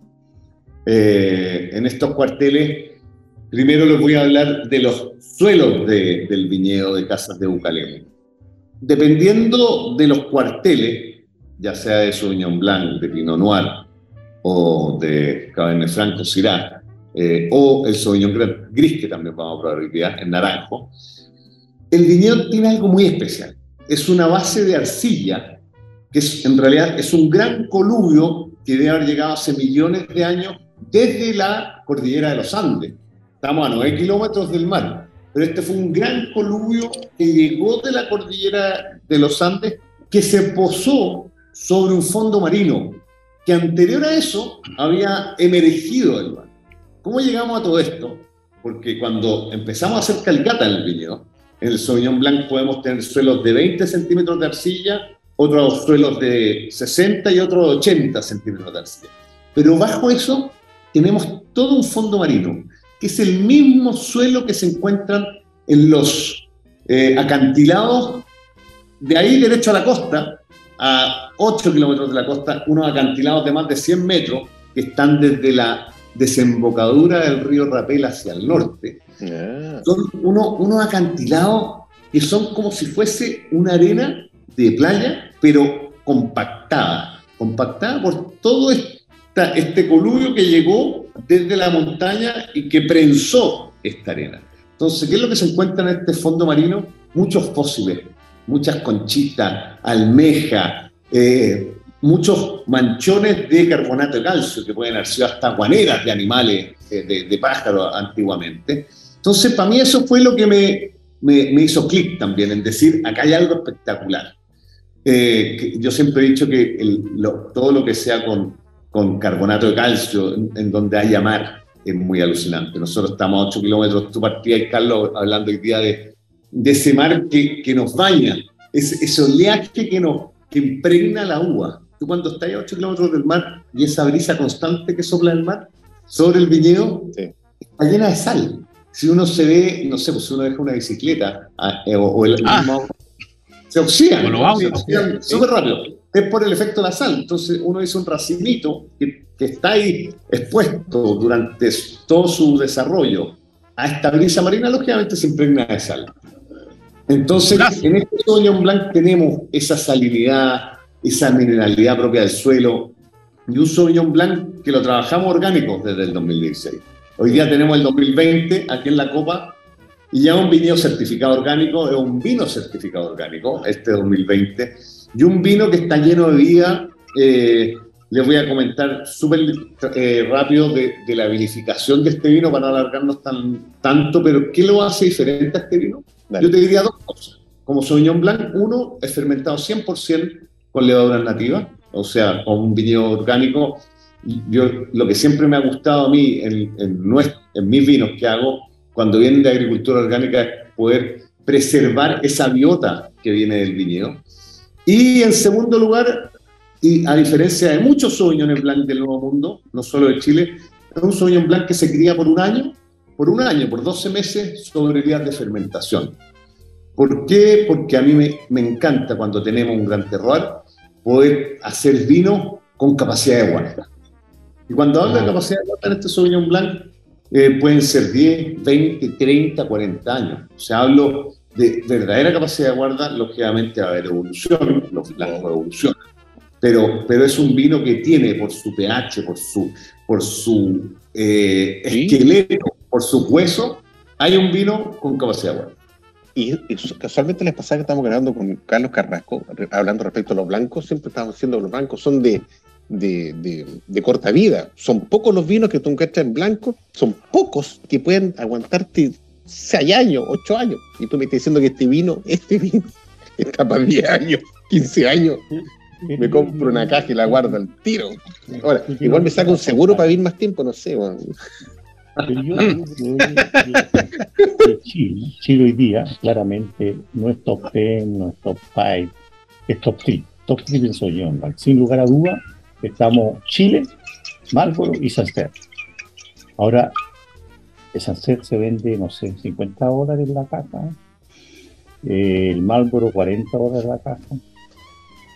Eh, en estos cuarteles, primero les voy a hablar de los suelos del viñedo de Casas de Bucalemo. Dependiendo de los cuarteles, ya sea de Sauvignon Blanc, de Pinot Noir o de Cabernet Franco Syrah, eh, o el Sauvignon Gris, que también vamos a probar hoy día, en naranjo, el viñedo tiene algo muy especial. Es una base de arcilla, que es, en realidad es un gran coluvio que debe haber llegado hace millones de años desde la cordillera de los Andes. Estamos a 9 kilómetros del mar, pero este fue un gran coluvio que llegó de la cordillera de los Andes, que se posó sobre un fondo marino, que anterior a eso había emergido del mar. ¿Cómo llegamos a todo esto? Porque cuando empezamos a hacer calcata en el viñedo, en el Sauvignon Blanc podemos tener suelos de 20 centímetros de arcilla, otros suelos de 60 y otros de 80 centímetros de arcilla. Pero bajo eso tenemos todo un fondo marino, que es el mismo suelo que se encuentran en los eh, acantilados de ahí derecho a la costa, a 8 kilómetros de la costa, unos acantilados de más de 100 metros que están desde la desembocadura del río Rapel hacia el norte, son unos acantilados que son como si fuese una arena de playa, pero compactada, compactada por todo este coluvio que llegó desde la montaña y que prensó esta arena. Entonces, ¿qué es lo que se encuentra en este fondo marino? Muchos fósiles, muchas conchitas, almejas, eh, muchos manchones de carbonato de calcio que pueden haber sido hasta guaneras de animales, de, de pájaros antiguamente. Entonces, para mí eso fue lo que me, me, hizo clic también, en decir, acá hay algo espectacular. Eh, yo siempre he dicho que todo lo que sea con, con carbonato de calcio, en, donde haya mar, es muy alucinante. Nosotros estamos a 8 kilómetros, tú partías, Carlos, hablando hoy día de, de ese mar que, que nos baña, ese, ese oleaje que, nos, que impregna la uva. Tú cuando estás a 8 kilómetros del mar y esa brisa constante que sopla el mar sobre el viñedo, está llena de sal si uno se ve, no sé, pues si uno deja una bicicleta ah, eh, o, el ah. Se oxidan, súper rápido. Es por el efecto de la sal. Entonces uno dice un racinito que, que, está ahí expuesto durante todo su desarrollo a esta brisa marina, lógicamente se impregna de sal. Entonces, en este Sauvignon Blanc tenemos esa salinidad, esa mineralidad propia del suelo, y un Sauvignon Blanc que lo trabajamos orgánico desde el 2016. Hoy día tenemos el 2020 aquí en la Copa y ya un vino certificado orgánico, es un vino certificado orgánico, este 2020, y un vino que está lleno de vida. Eh, les voy a comentar súper eh, rápido de, la vinificación de este vino para no alargarnos tan, tanto, pero ¿qué lo hace diferente a este vino? Yo te diría dos cosas. Como Sauvignon Blanc, uno es fermentado 100% con levadura nativa, o sea, con un vino orgánico yo lo que siempre me ha gustado a mí en, en, mis vinos que hago cuando vienen de agricultura orgánica es poder preservar esa biota que viene del viñedo. Y en segundo lugar, y a diferencia de muchos Sauvignon Blanc del Nuevo Mundo, no solo de Chile, es un Sauvignon Blanc que se cría por un año, por un año, por 12 meses sobre vías de fermentación. ¿Por qué? Porque a mí me, me encanta cuando tenemos un gran terroir poder hacer vino con capacidad de guarda. Y cuando hablo de capacidad de en este Sauvignon Blanc, eh, pueden ser 10, 20, 30, 40 años. O sea, hablo de verdadera capacidad de guarda, lógicamente va a haber evolución, los blancos evolucionan. Pero, pero es un vino que tiene por su pH, por su, por su eh, esqueleto, por su hueso, hay un vino con capacidad de guarda. Y, casualmente les pasaba que estamos grabando con Carlos Carrasco, hablando respecto a los blancos, siempre estamos diciendo que los blancos son de de, corta vida. Son pocos los vinos que tú encuentras en blanco, son pocos que pueden aguantarte 6 años, 8 años. Y tú me estás diciendo que este vino, este vino, está para 10 años, 15 años. Me compro una caja y la guardo al tiro. Ahora, igual me saco un seguro para vivir más tiempo, no sé. Bueno. Pero yo que Chile, Chile hoy día, claramente, no es top 10, no es top 5, es top 3. Top 3 pienso yo. Sin lugar a duda, estamos Chile, Marlboro y Sancer. Ahora, el Sancer se vende, no sé, 50 dólares la caja. Eh, el Marlboro 40 dólares la caja.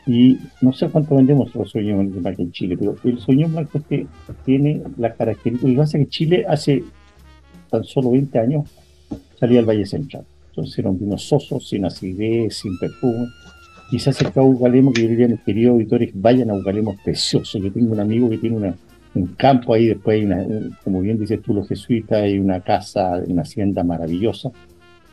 Y no sé cuánto vendemos los sueños blanco en Chile, pero el sueño blanco que tiene la característica, y pasa que Chile hace tan solo 20 años salía al Valle Central. Entonces era un vino soso, sin acidez, sin perfume. Quizás el Ugalemo, que yo diría a mis queridos auditores, vayan a Ugalemo, precioso. Yo tengo un amigo que tiene una, un campo ahí, después hay una, como bien dices tú, los jesuitas, hay una casa, una hacienda maravillosa.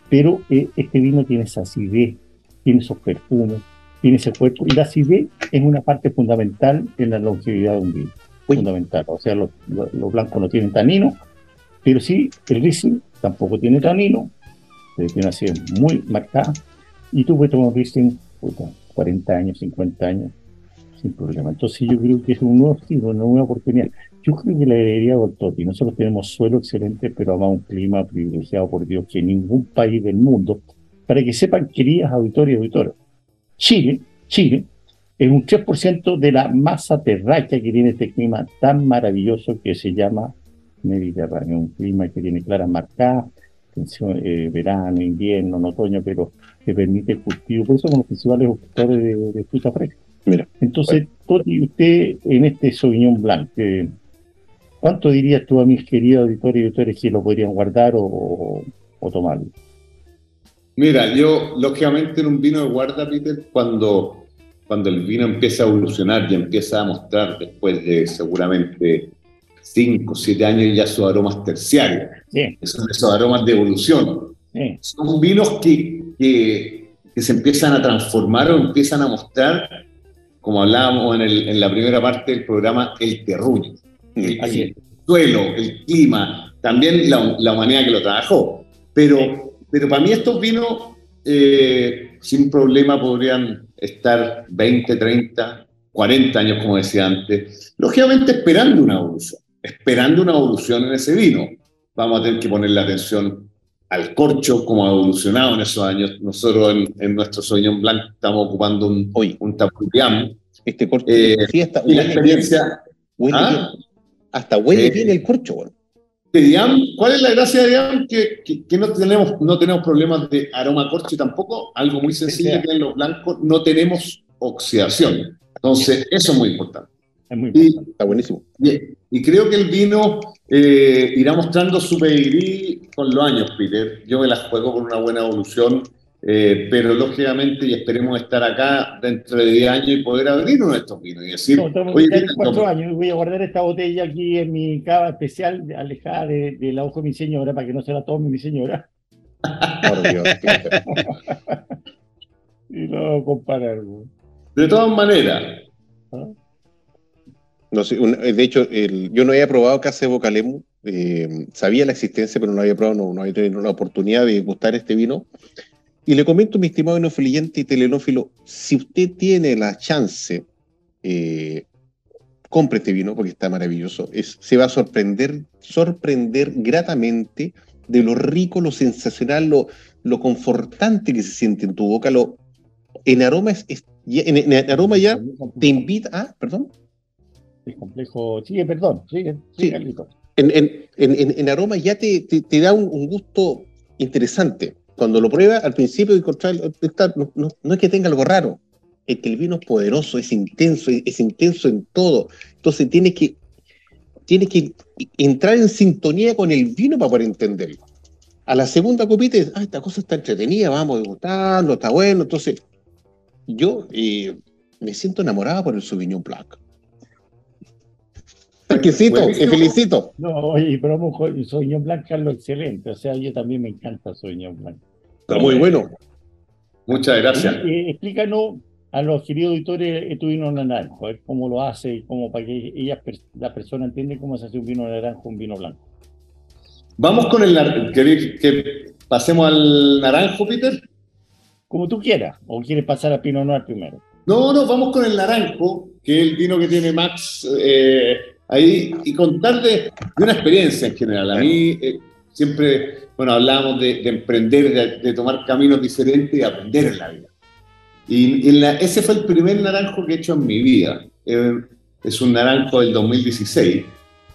Pero eh, este vino tiene esa acidez, tiene esos perfumes, tiene ese cuerpo. Y la acidez es una parte fundamental en la longevidad de un vino. Fundamental. O sea, los, blancos no tienen tanino, pero sí el Riesling tampoco tiene tanino, tiene una acidez muy marcada. Y tú puedes tomar un Riesling, 40 años, 50 años, sin problema. Entonces yo creo que es un nuevo estilo, una nueva oportunidad. Yo creo que la heredería Toti, nosotros tenemos suelo excelente, pero además un clima privilegiado por Dios que ningún país del mundo, para que sepan, queridas auditores y auditores, Chile, Chile, es un 3% de la masa terráquea que tiene este clima tan maravilloso que se llama Mediterráneo, un clima que tiene claras marcadas, eh, verano, invierno, otoño, pero que permite el cultivo. Por eso somos los principales productores de, fruta fresca. Mira, Entonces, Toti, usted en este Sauvignon Blanc, eh, ¿cuánto dirías tú a mis queridos auditores y auditores que lo podrían guardar o, o tomarlo? Mira, yo lógicamente en un vino de guarda, Peter, cuando, cuando el vino empieza a evolucionar y empieza a mostrar después de seguramente 5 o 7 años ya sus aromas terciarios, son esos aromas de evolución. Son vinos que, que, se empiezan a transformar o empiezan a mostrar, como hablábamos en, el, en la primera parte del programa, el terruño, el, suelo, el clima, también la, la humanidad que lo trabajó. Pero pero para mí estos vinos eh, sin problema podrían estar 20, 30, 40 años, como decía antes, lógicamente esperando una evolución, esperando una evolución en ese vino. Vamos a tener que ponerle atención al corcho, como ha evolucionado en esos años. Nosotros en, nuestro Sauvignon Blanc estamos ocupando un, Hoy. un Este corcho, eh, y la experiencia... Huele ¿Ah? Hasta huele eh, bien el corcho, bueno. ¿cuál es la gracia de Diam? Que, que, no, tenemos, no tenemos problemas de aroma corcho y tampoco, algo muy sencillo que en los blancos no tenemos oxidación. Entonces, eso es muy importante. Es muy importante. Está buenísimo. Y, creo que el vino eh, irá mostrando su pedigrí con los años, Peter. Yo me la juego con una buena evolución eh, pero lógicamente y esperemos estar acá dentro de 10 años y poder abrir uno de estos vinos y decir, no, oye, cuatro años voy a guardar esta botella aquí en mi cava especial, alejada de, la ojo de mi señora, para que no se la tome mi señora. Por Dios. y no comparar. De todas maneras. ¿Ah? No sé, de hecho, yo no había probado Casa de Bocalemu, eh, sabía la existencia, pero no había probado, no, no había tenido la oportunidad de gustar este vino. Y le comento, mi estimado enofiliyente y telenófilo, si usted tiene la chance, eh, compre este vino porque está maravilloso. se va a sorprender, sorprender gratamente de lo rico, lo sensacional, lo, lo confortante que se siente en tu boca. Lo, en aroma es, en, aroma ya te invita a, perdón. El complejo, sigue, perdón, sigue, sí. en, en, aroma ya te, te, da un, gusto interesante cuando lo prueba, al principio no, no, no, es que tenga algo raro, es que el vino es poderoso, es intenso, es, intenso en todo. Entonces tienes que, tienes que entrar en sintonía con el vino para poder entenderlo. A la segunda copita, ah, esta cosa está entretenida, vamos a gustarlo, está bueno. Entonces, yo eh, me siento enamorada por el Sauvignon Blanc. Exquisito, te felicito. No, oye, pero Sauvignon Blanc es lo excelente. O sea, yo también me encanta Sauvignon Blanc. Está muy bueno. Muchas gracias. Eh, explícanos a los queridos auditores tu vino naranjo, a ver cómo lo hace, cómo para que ella, la persona entienda cómo se hace un vino naranjo, un vino blanco. Vamos con el que, que pasemos al naranjo, Peter. Como tú quieras, o quieres pasar a Pinot Noir primero. No, no, vamos con el naranjo, que es el vino que tiene Max eh, ahí, y contar de, una experiencia en general. A mí eh, siempre, bueno, hablábamos de, emprender, de, tomar caminos diferentes y aprender en la vida. Y, ese fue el primer naranjo que he hecho en mi vida. Eh, es un naranjo del 2016,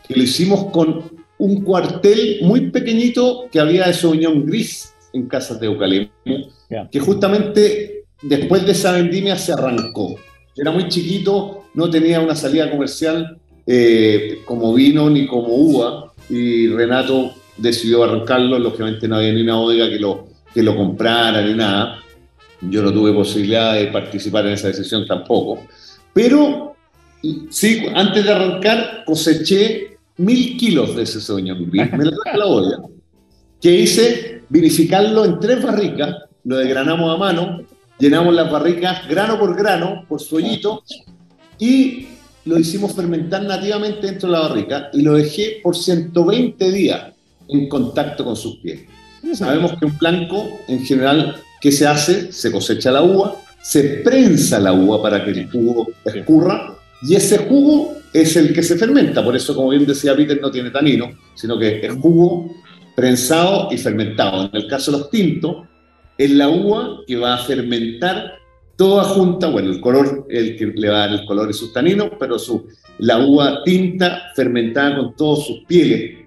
que lo hicimos con un cuartel muy pequeñito que había de Sauvignon Gris en Casas de Eucalipto, que justamente después de esa vendimia se arrancó. Era muy chiquito, no tenía una salida comercial eh, como vino ni como uva, y Renato decidió arrancarlo, lógicamente no había ni una bodega que lo, que lo comprara ni nada. Yo no tuve posibilidad de participar en esa decisión tampoco. Pero sí, antes de arrancar coseché mil kilos de ese sueño. Me lo traje la olla. ¿Qué hice? Vinificarlo en tres barricas, lo desgranamos a mano, llenamos las barricas grano por grano, por sueñito, y lo hicimos fermentar nativamente dentro de la barrica y lo dejé por 120 días en contacto con sus pies. Sabemos que un blanco, en general, ¿qué se hace? Se cosecha la uva, se prensa la uva para que el jugo escurra y ese jugo es el que se fermenta. Por eso, como bien decía Peter, no tiene tanino, sino que es jugo prensado y fermentado. En el caso de los tintos, es la uva que va a fermentar toda junta, bueno, el color, el que le va a dar el color y sus taninos, pero su, la uva tinta fermentada con todas sus pieles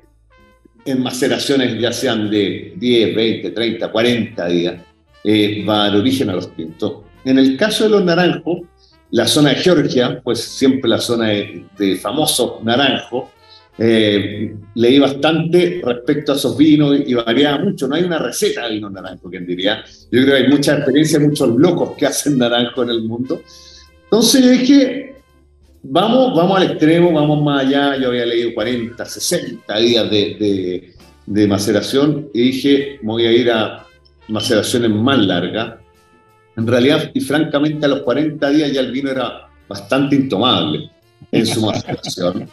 en maceraciones ya sean de 10, 20, 30, 40 días, eh, va a dar origen a los tintos. En el caso de los naranjos, la zona de Georgia, pues siempre la zona de, de famosos naranjos, eh, leí bastante respecto a esos vinos y variaba mucho. No hay una receta de vino naranjo, quien diría. Yo creo que hay mucha experiencia, muchos locos que hacen naranjo en el mundo. Entonces yo dije, vamos, vamos al extremo, vamos más allá. Yo había leído 40, 60 días de, de maceración y dije, me voy a ir a maceraciones más largas. En realidad, y francamente, a los 40 días ya el vino era bastante intomable en su maceración.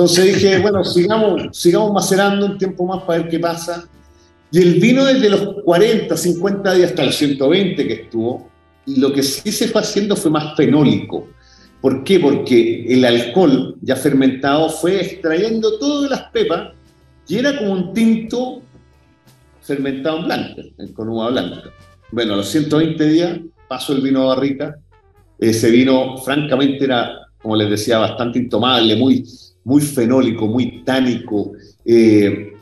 Entonces dije, bueno, sigamos, sigamos macerando un tiempo más para ver qué pasa. Y el vino desde los 40, 50 días hasta los 120 que estuvo, lo que sí se fue haciendo fue más fenólico. ¿Por qué? Porque el alcohol ya fermentado fue extrayendo todas las pepas y era como un tinto fermentado en blanco, con uva blanca. Bueno, a los 120 días pasó el vino a barrica. Ese vino, francamente, era, como les decía, bastante intomable, muy, muy fenólico, muy tánico. Eh,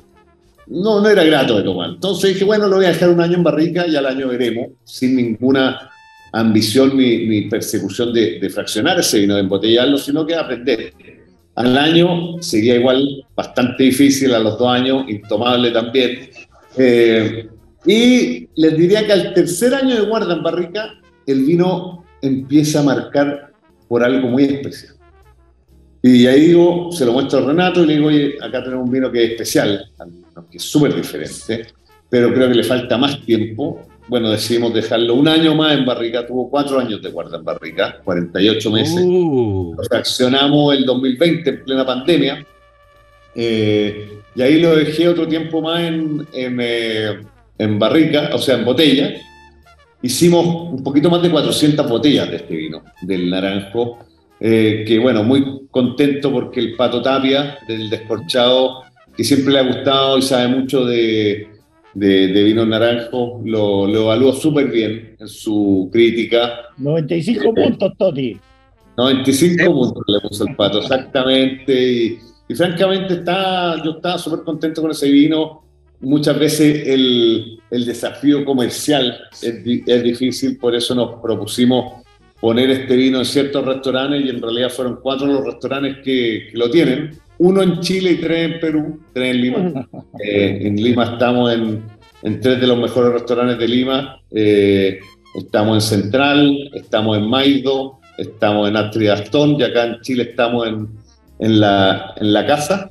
no, no era grato de tomar. Entonces dije, bueno, lo voy a dejar un año en barrica y al año veremos, sin ninguna ambición ni, persecución de, fraccionar ese vino, de embotellarlo, sino que aprender. Al año seguía igual, bastante difícil, a los dos años, intomable también. Eh, y les diría que al tercer año de guarda en barrica, el vino empieza a marcar por algo muy especial. Y ahí digo, se lo muestro a Renato y le digo, oye, acá tenemos un vino que es especial, que es súper diferente, pero creo que le falta más tiempo. Bueno, decidimos dejarlo un año más en barrica, tuvo cuatro años de guarda en barrica, 48 meses. Uh. Lo fraccionamos el 2020 en plena pandemia. Eh, y ahí lo dejé otro tiempo más en, en, eh, en barrica, o sea, en botella. Hicimos un poquito más de 400 botellas de este vino, del naranjo eh, que bueno, muy contento porque el Pato Tapia del Descorchado, que siempre le ha gustado y sabe mucho de, de, vino naranjo, lo, lo evaluó súper bien en su crítica. 95 puntos, Toti. 95 puntos le puso el Pato, exactamente. Y, francamente está, yo estaba súper contento con ese vino. Muchas veces el, el desafío comercial es, es difícil, por eso nos propusimos poner este vino en ciertos restaurantes y en realidad fueron cuatro los restaurantes que, lo tienen. Uno en Chile y tres en Perú, tres en Lima. Eh, en Lima estamos en, en, tres de los mejores restaurantes de Lima. Eh, estamos en Central, estamos en Maido, estamos en Astrid y acá en Chile estamos en, en, la, en la casa.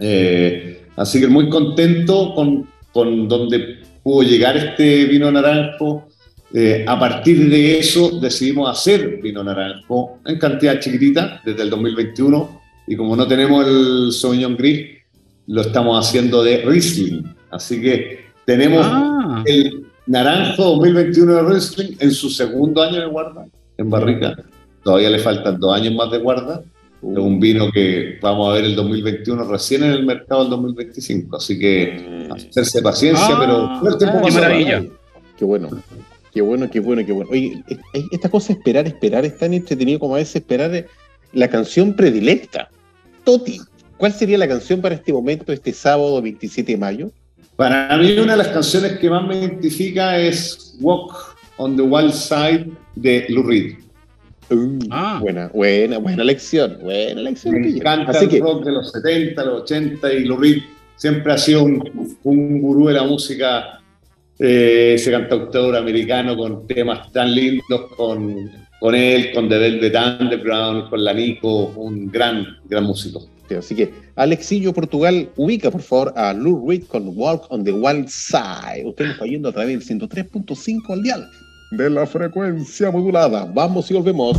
Eh, así que muy contento con, con donde pudo llegar este vino naranjo eh, a partir de eso decidimos hacer vino naranjo en cantidad chiquitita desde el 2021 y como no tenemos el Sauvignon Gris, lo estamos haciendo de Riesling. Así que tenemos ah. el naranjo 2021 de Riesling en su segundo año de guarda en barrica. Todavía le faltan dos años más de guarda. Es un vino que vamos a ver el 2021 recién en el mercado el 2025. Así que mm. hacerse paciencia, ah, pero qué maravilla. Qué bueno. Qué bueno, qué bueno, qué bueno. Oye, esta cosa esperar, esperar es tan entretenido como a veces esperar la canción predilecta. Toti, ¿cuál sería la canción para este momento, este sábado 27 de mayo? Para mí una de las canciones que más me identifica es Walk on the Wild Side de Lou Reed. Uh, ah. Buena, buena, buena lección, buena lección. Me encanta Así el que... rock de los 70, los 80 y Lou Reed siempre ha sido un, un gurú de la música, eh, ese cantautor americano con temas tan lindos, con, con él, con The Velvet Underground, con la Nico, un gran, gran músico. Así que, Alexillo Portugal, ubica por favor a Lou Reed con Walk on the Wild Side. Usted lo está yendo a través del 103.5 al dial de la frecuencia modulada. Vamos y volvemos.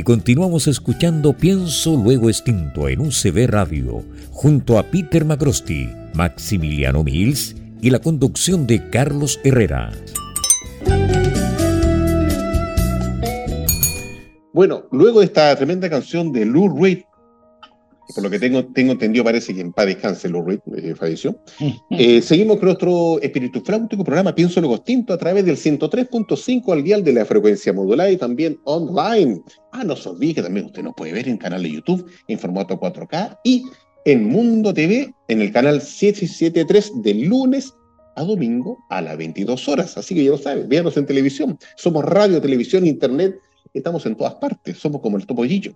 Y continuamos escuchando Pienso Luego Extinto en UCB Radio, junto a Peter Macrosti, Maximiliano Mills y la conducción de Carlos Herrera. Bueno, luego de esta tremenda canción de Lou Reed, por lo que tengo, tengo entendido, parece que en paz descanse Lou Reed, eh, falleció. Eh, seguimos con nuestro espíritu flautico programa Pienso Luego Extinto a través del 103.5 al dial de la frecuencia modulada y también online. Ah, no se olvide que también usted nos puede ver en canal de YouTube en formato 4K y en Mundo TV en el canal 773 de lunes a domingo a las 22 horas. Así que ya lo sabe, véanos en televisión. Somos radio, televisión, internet, estamos en todas partes, somos como el topollillo.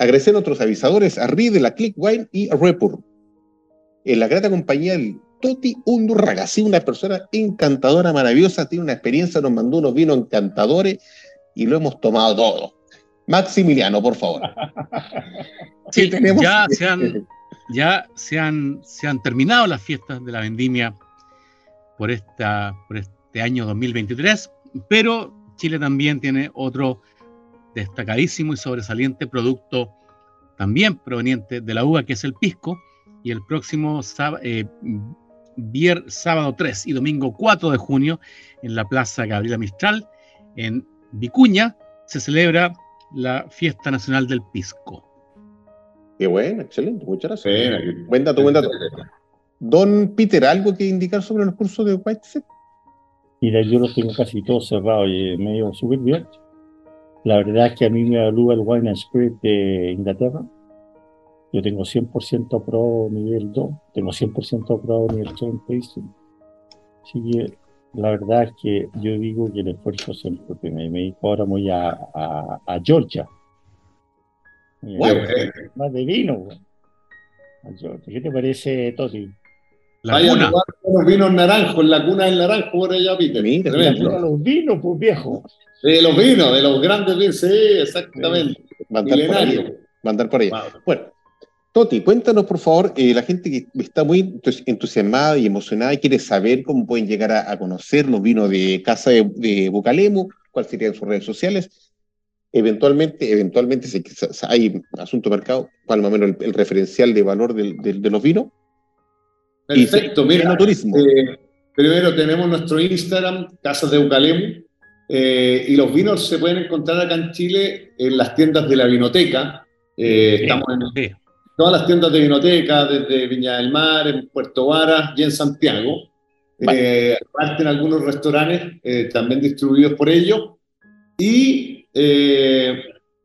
Agradecer a otros avisadores, a Reed, la Clickwine y a Repur. En la grata compañía del Toti Undurraga, sí, una persona encantadora, maravillosa, tiene una experiencia, nos mandó unos vinos encantadores y lo hemos tomado todo. Maximiliano, por favor. Sí, tenemos... ya, se han, ya se han, se han terminado las fiestas de la vendimia por esta, por este año 2023, pero Chile también tiene otro destacadísimo y sobresaliente producto también proveniente de la uva, que es el pisco, y el próximo sábado, eh, sábado 3 y domingo 4 de junio en la Plaza Gabriela Mistral, en Vicuña, se celebra la Fiesta Nacional del Pisco. Qué bueno, excelente, muchas gracias. buen dato, buen dato. Don Peter, ¿algo que indicar sobre los cursos de Whiteset? Mira, yo los tengo casi todos cerrados y me ido súper bien. La verdad es que a mí me evalúa el Wine and Spirit de Inglaterra. Yo tengo 100% pro nivel 2, tengo 100% pro nivel 3 en tasting. Así que la verdad es que yo digo que el esfuerzo siempre, porque me, me ahora muy a, a, Georgia. más de vino, a Georgia. ¿Qué te parece, Toti? La Vaya cuna. los vinos naranjos, la cuna del naranjo por allá, Peter. Mira, los vinos, pues viejo. De los vinos, de los grandes vinos, sí, exactamente. Mandar por ahí. Mandar por ahí. Bueno, Toti, cuéntanos por favor, eh, la gente que está muy entusiasmada y emocionada y quiere saber cómo pueden llegar a, conocer los vinos de Casa de, de Bucalemu, cuáles serían sus redes sociales. Eventualmente, eventualmente si hay asunto mercado, cuál más o menos el, referencial de valor de los vinos Perfecto, mira, turismo. Eh, primero tenemos nuestro Instagram, Casas de Eucalemu, eh, y los vinos se pueden encontrar acá en Chile en las tiendas de la vinoteca. Eh, estamos en todas las tiendas de vinoteca, desde Viña del Mar, en Puerto Varas y en Santiago. aparte en algunos restaurantes también distribuidos por ellos. Y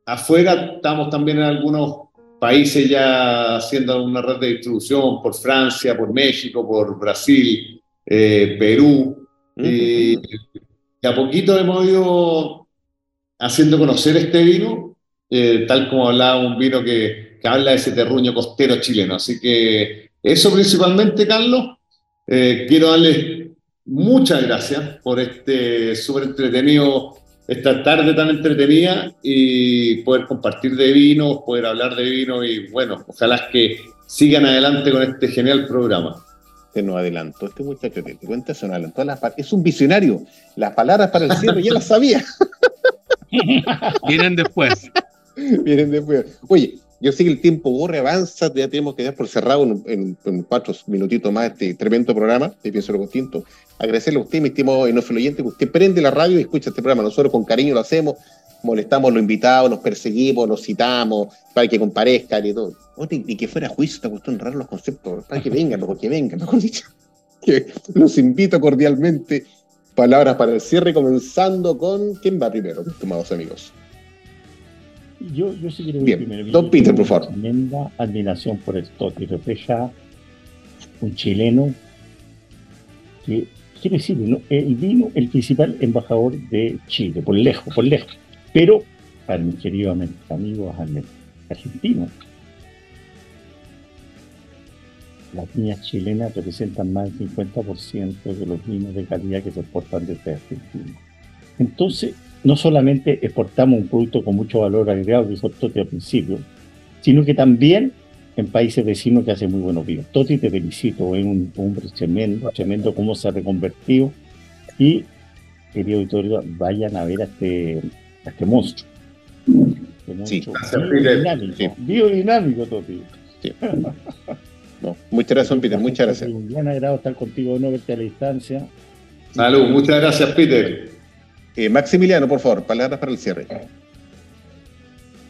afuera estamos también en algunos países ya haciendo una red de distribución por Francia, por México, por Brasil, eh, Perú. y a poquito hemos ido haciendo conocer este vino, eh, tal como hablaba un vino que, que, habla de ese terruño costero chileno. Así que eso principalmente, Carlos. Eh, quiero darles muchas gracias por este súper entretenido esta tarde tan entretenida y poder compartir de vino, poder hablar de vino y bueno, ojalá que sigan adelante con este genial programa. Se nos adelantó este muchacho, te, te cuenta, se nos adelantó las Es un visionario. Las palabras para el cierre ya las sabía. Vienen después. Vienen después. Oye, yo sé que el tiempo borre, avanza, ya tenemos que dar por cerrado en, cuatro minutitos más este tremendo programa de Pienso lo Constinto. Agradecerle a usted, mi estimado enófilo oyente, que usted prende la radio y escucha este programa. Nosotros con cariño lo hacemos, molestamos a los invitados, los perseguimos, los citamos, para que comparezcan y todo. Y que fuera juicio, te gustó honrar los conceptos, para que vengan, porque vengan, mejor dicho. Que los invito cordialmente. Palabras para el cierre, comenzando con. ¿Quién va primero, estimados amigos? Yo, yo sí quiero Bien. primero. Don Peter, por favor. Tremenda admiración por el Totti Repeja, un chileno que, quiere decir, el vino el principal embajador de Chile, por lejos, por lejos. Pero, para mis queridos amigos argentinos, las viñas chilenas representan más del 50% de los vinos de calidad que se exportan desde Argentina. Entonces, no solamente exportamos un producto con mucho valor agregado, que es Toti al principio, sino que también en países vecinos que hacen muy buenos vinos. Toti, te felicito, es un hombre tremendo, tremendo cómo se ha reconvertido. Y, querido auditorio, vayan a ver a este, este monstruo. Este sí, biodinámico, biodinámico, Toti. muchas gracias, Peter, muchas gracias. Un gran agrado estar contigo, no verte a la distancia. Salud, muchas gracias, Peter. Eh, Maximiliano, por favor, palabras para el cierre.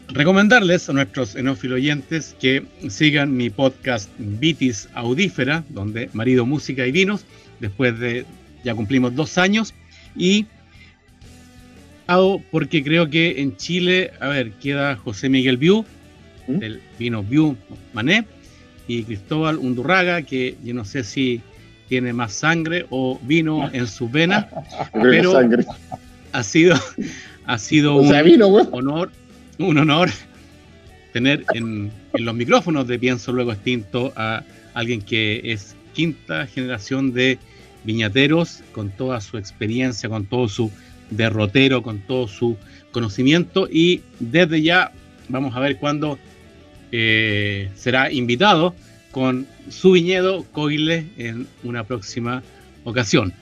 Recomendarles a nuestros enófilo oyentes que sigan mi podcast Vitis Audífera, donde marido música y vinos, después de ya cumplimos dos años, y hago porque creo que en Chile, a ver, queda José Miguel Viu, ¿Mm? del vino Viu Mané, y Cristóbal Undurraga, que yo no sé si tiene más sangre o vino en sus venas, pero ha sido, ha sido un honor, un honor tener en, los micrófonos de Pienso Luego Extinto a alguien que es quinta generación de viñateros, con toda su experiencia, con todo su derrotero, con todo su conocimiento y desde ya vamos a ver cuándo eh, será invitado con su viñedo Coile en una próxima ocasión.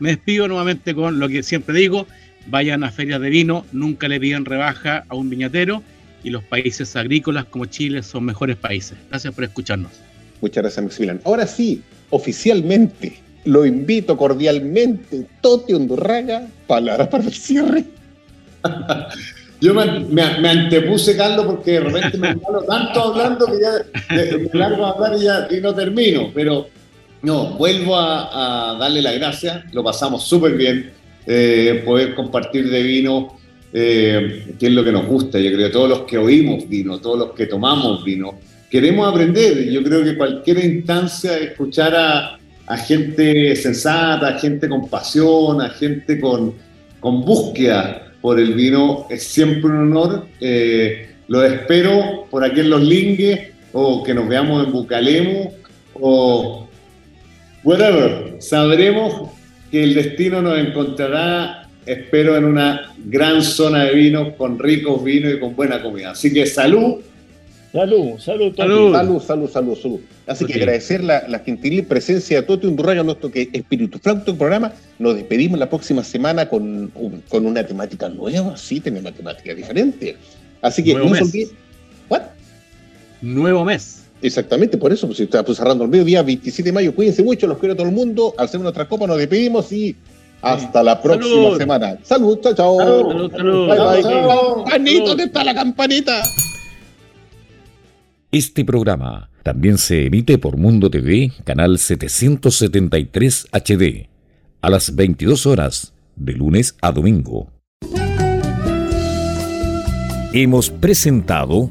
Me despido nuevamente con lo que siempre digo, vayan a ferias de vino, nunca le pidan rebaja a un viñatero y los países agrícolas como Chile son mejores países. Gracias por escucharnos. Muchas gracias, Maximiliano. Ahora sí, oficialmente, lo invito cordialmente, Tote Undurraga, palabras para el cierre. Yo me, antepuse, Carlos, porque de repente me hablo tanto hablando que ya me largo a hablar y, ya, y no termino. Pero no, vuelvo a, darle la gracia, lo pasamos súper bien, eh, poder compartir de vino, eh, que es lo que nos gusta. Yo creo todos los que oímos vino, todos los que tomamos vino, queremos aprender. Yo creo que cualquier instancia, escuchar a, gente sensata, a gente con pasión, a gente con, con búsqueda por el vino, es siempre un honor. Eh, lo espero por aquí en Los Lingues, o que nos veamos en Bucalemo, o whatever. Sabremos que el destino nos encontrará, espero, en una gran zona de vinos, con ricos vinos y con buena comida. Así que salud Salud, salud, salud. Salud, salud, salud, salud. Así que agradecer la, la, gentil presencia de Toti Undurraga nuestro que Espíritu Flauto programa. Nos despedimos la próxima semana con, con una temática nueva. Sí, tenemos una temática diferente. Así que Nuevo no mes. ¿What? Nuevo mes. Exactamente, por eso, pues, si está pues, cerrando el mediodía, 27 de mayo, cuídense mucho, los quiero a todo el mundo. Al hacer nuestra copa nos despedimos y hasta la próxima semana. Salud, chao, chao. Salud, salud. Bye, bye. Panito, ¿dónde está la campanita? Este programa también se emite por Mundo TV, canal 773 HD, a las 22 horas, de lunes a domingo. Hemos presentado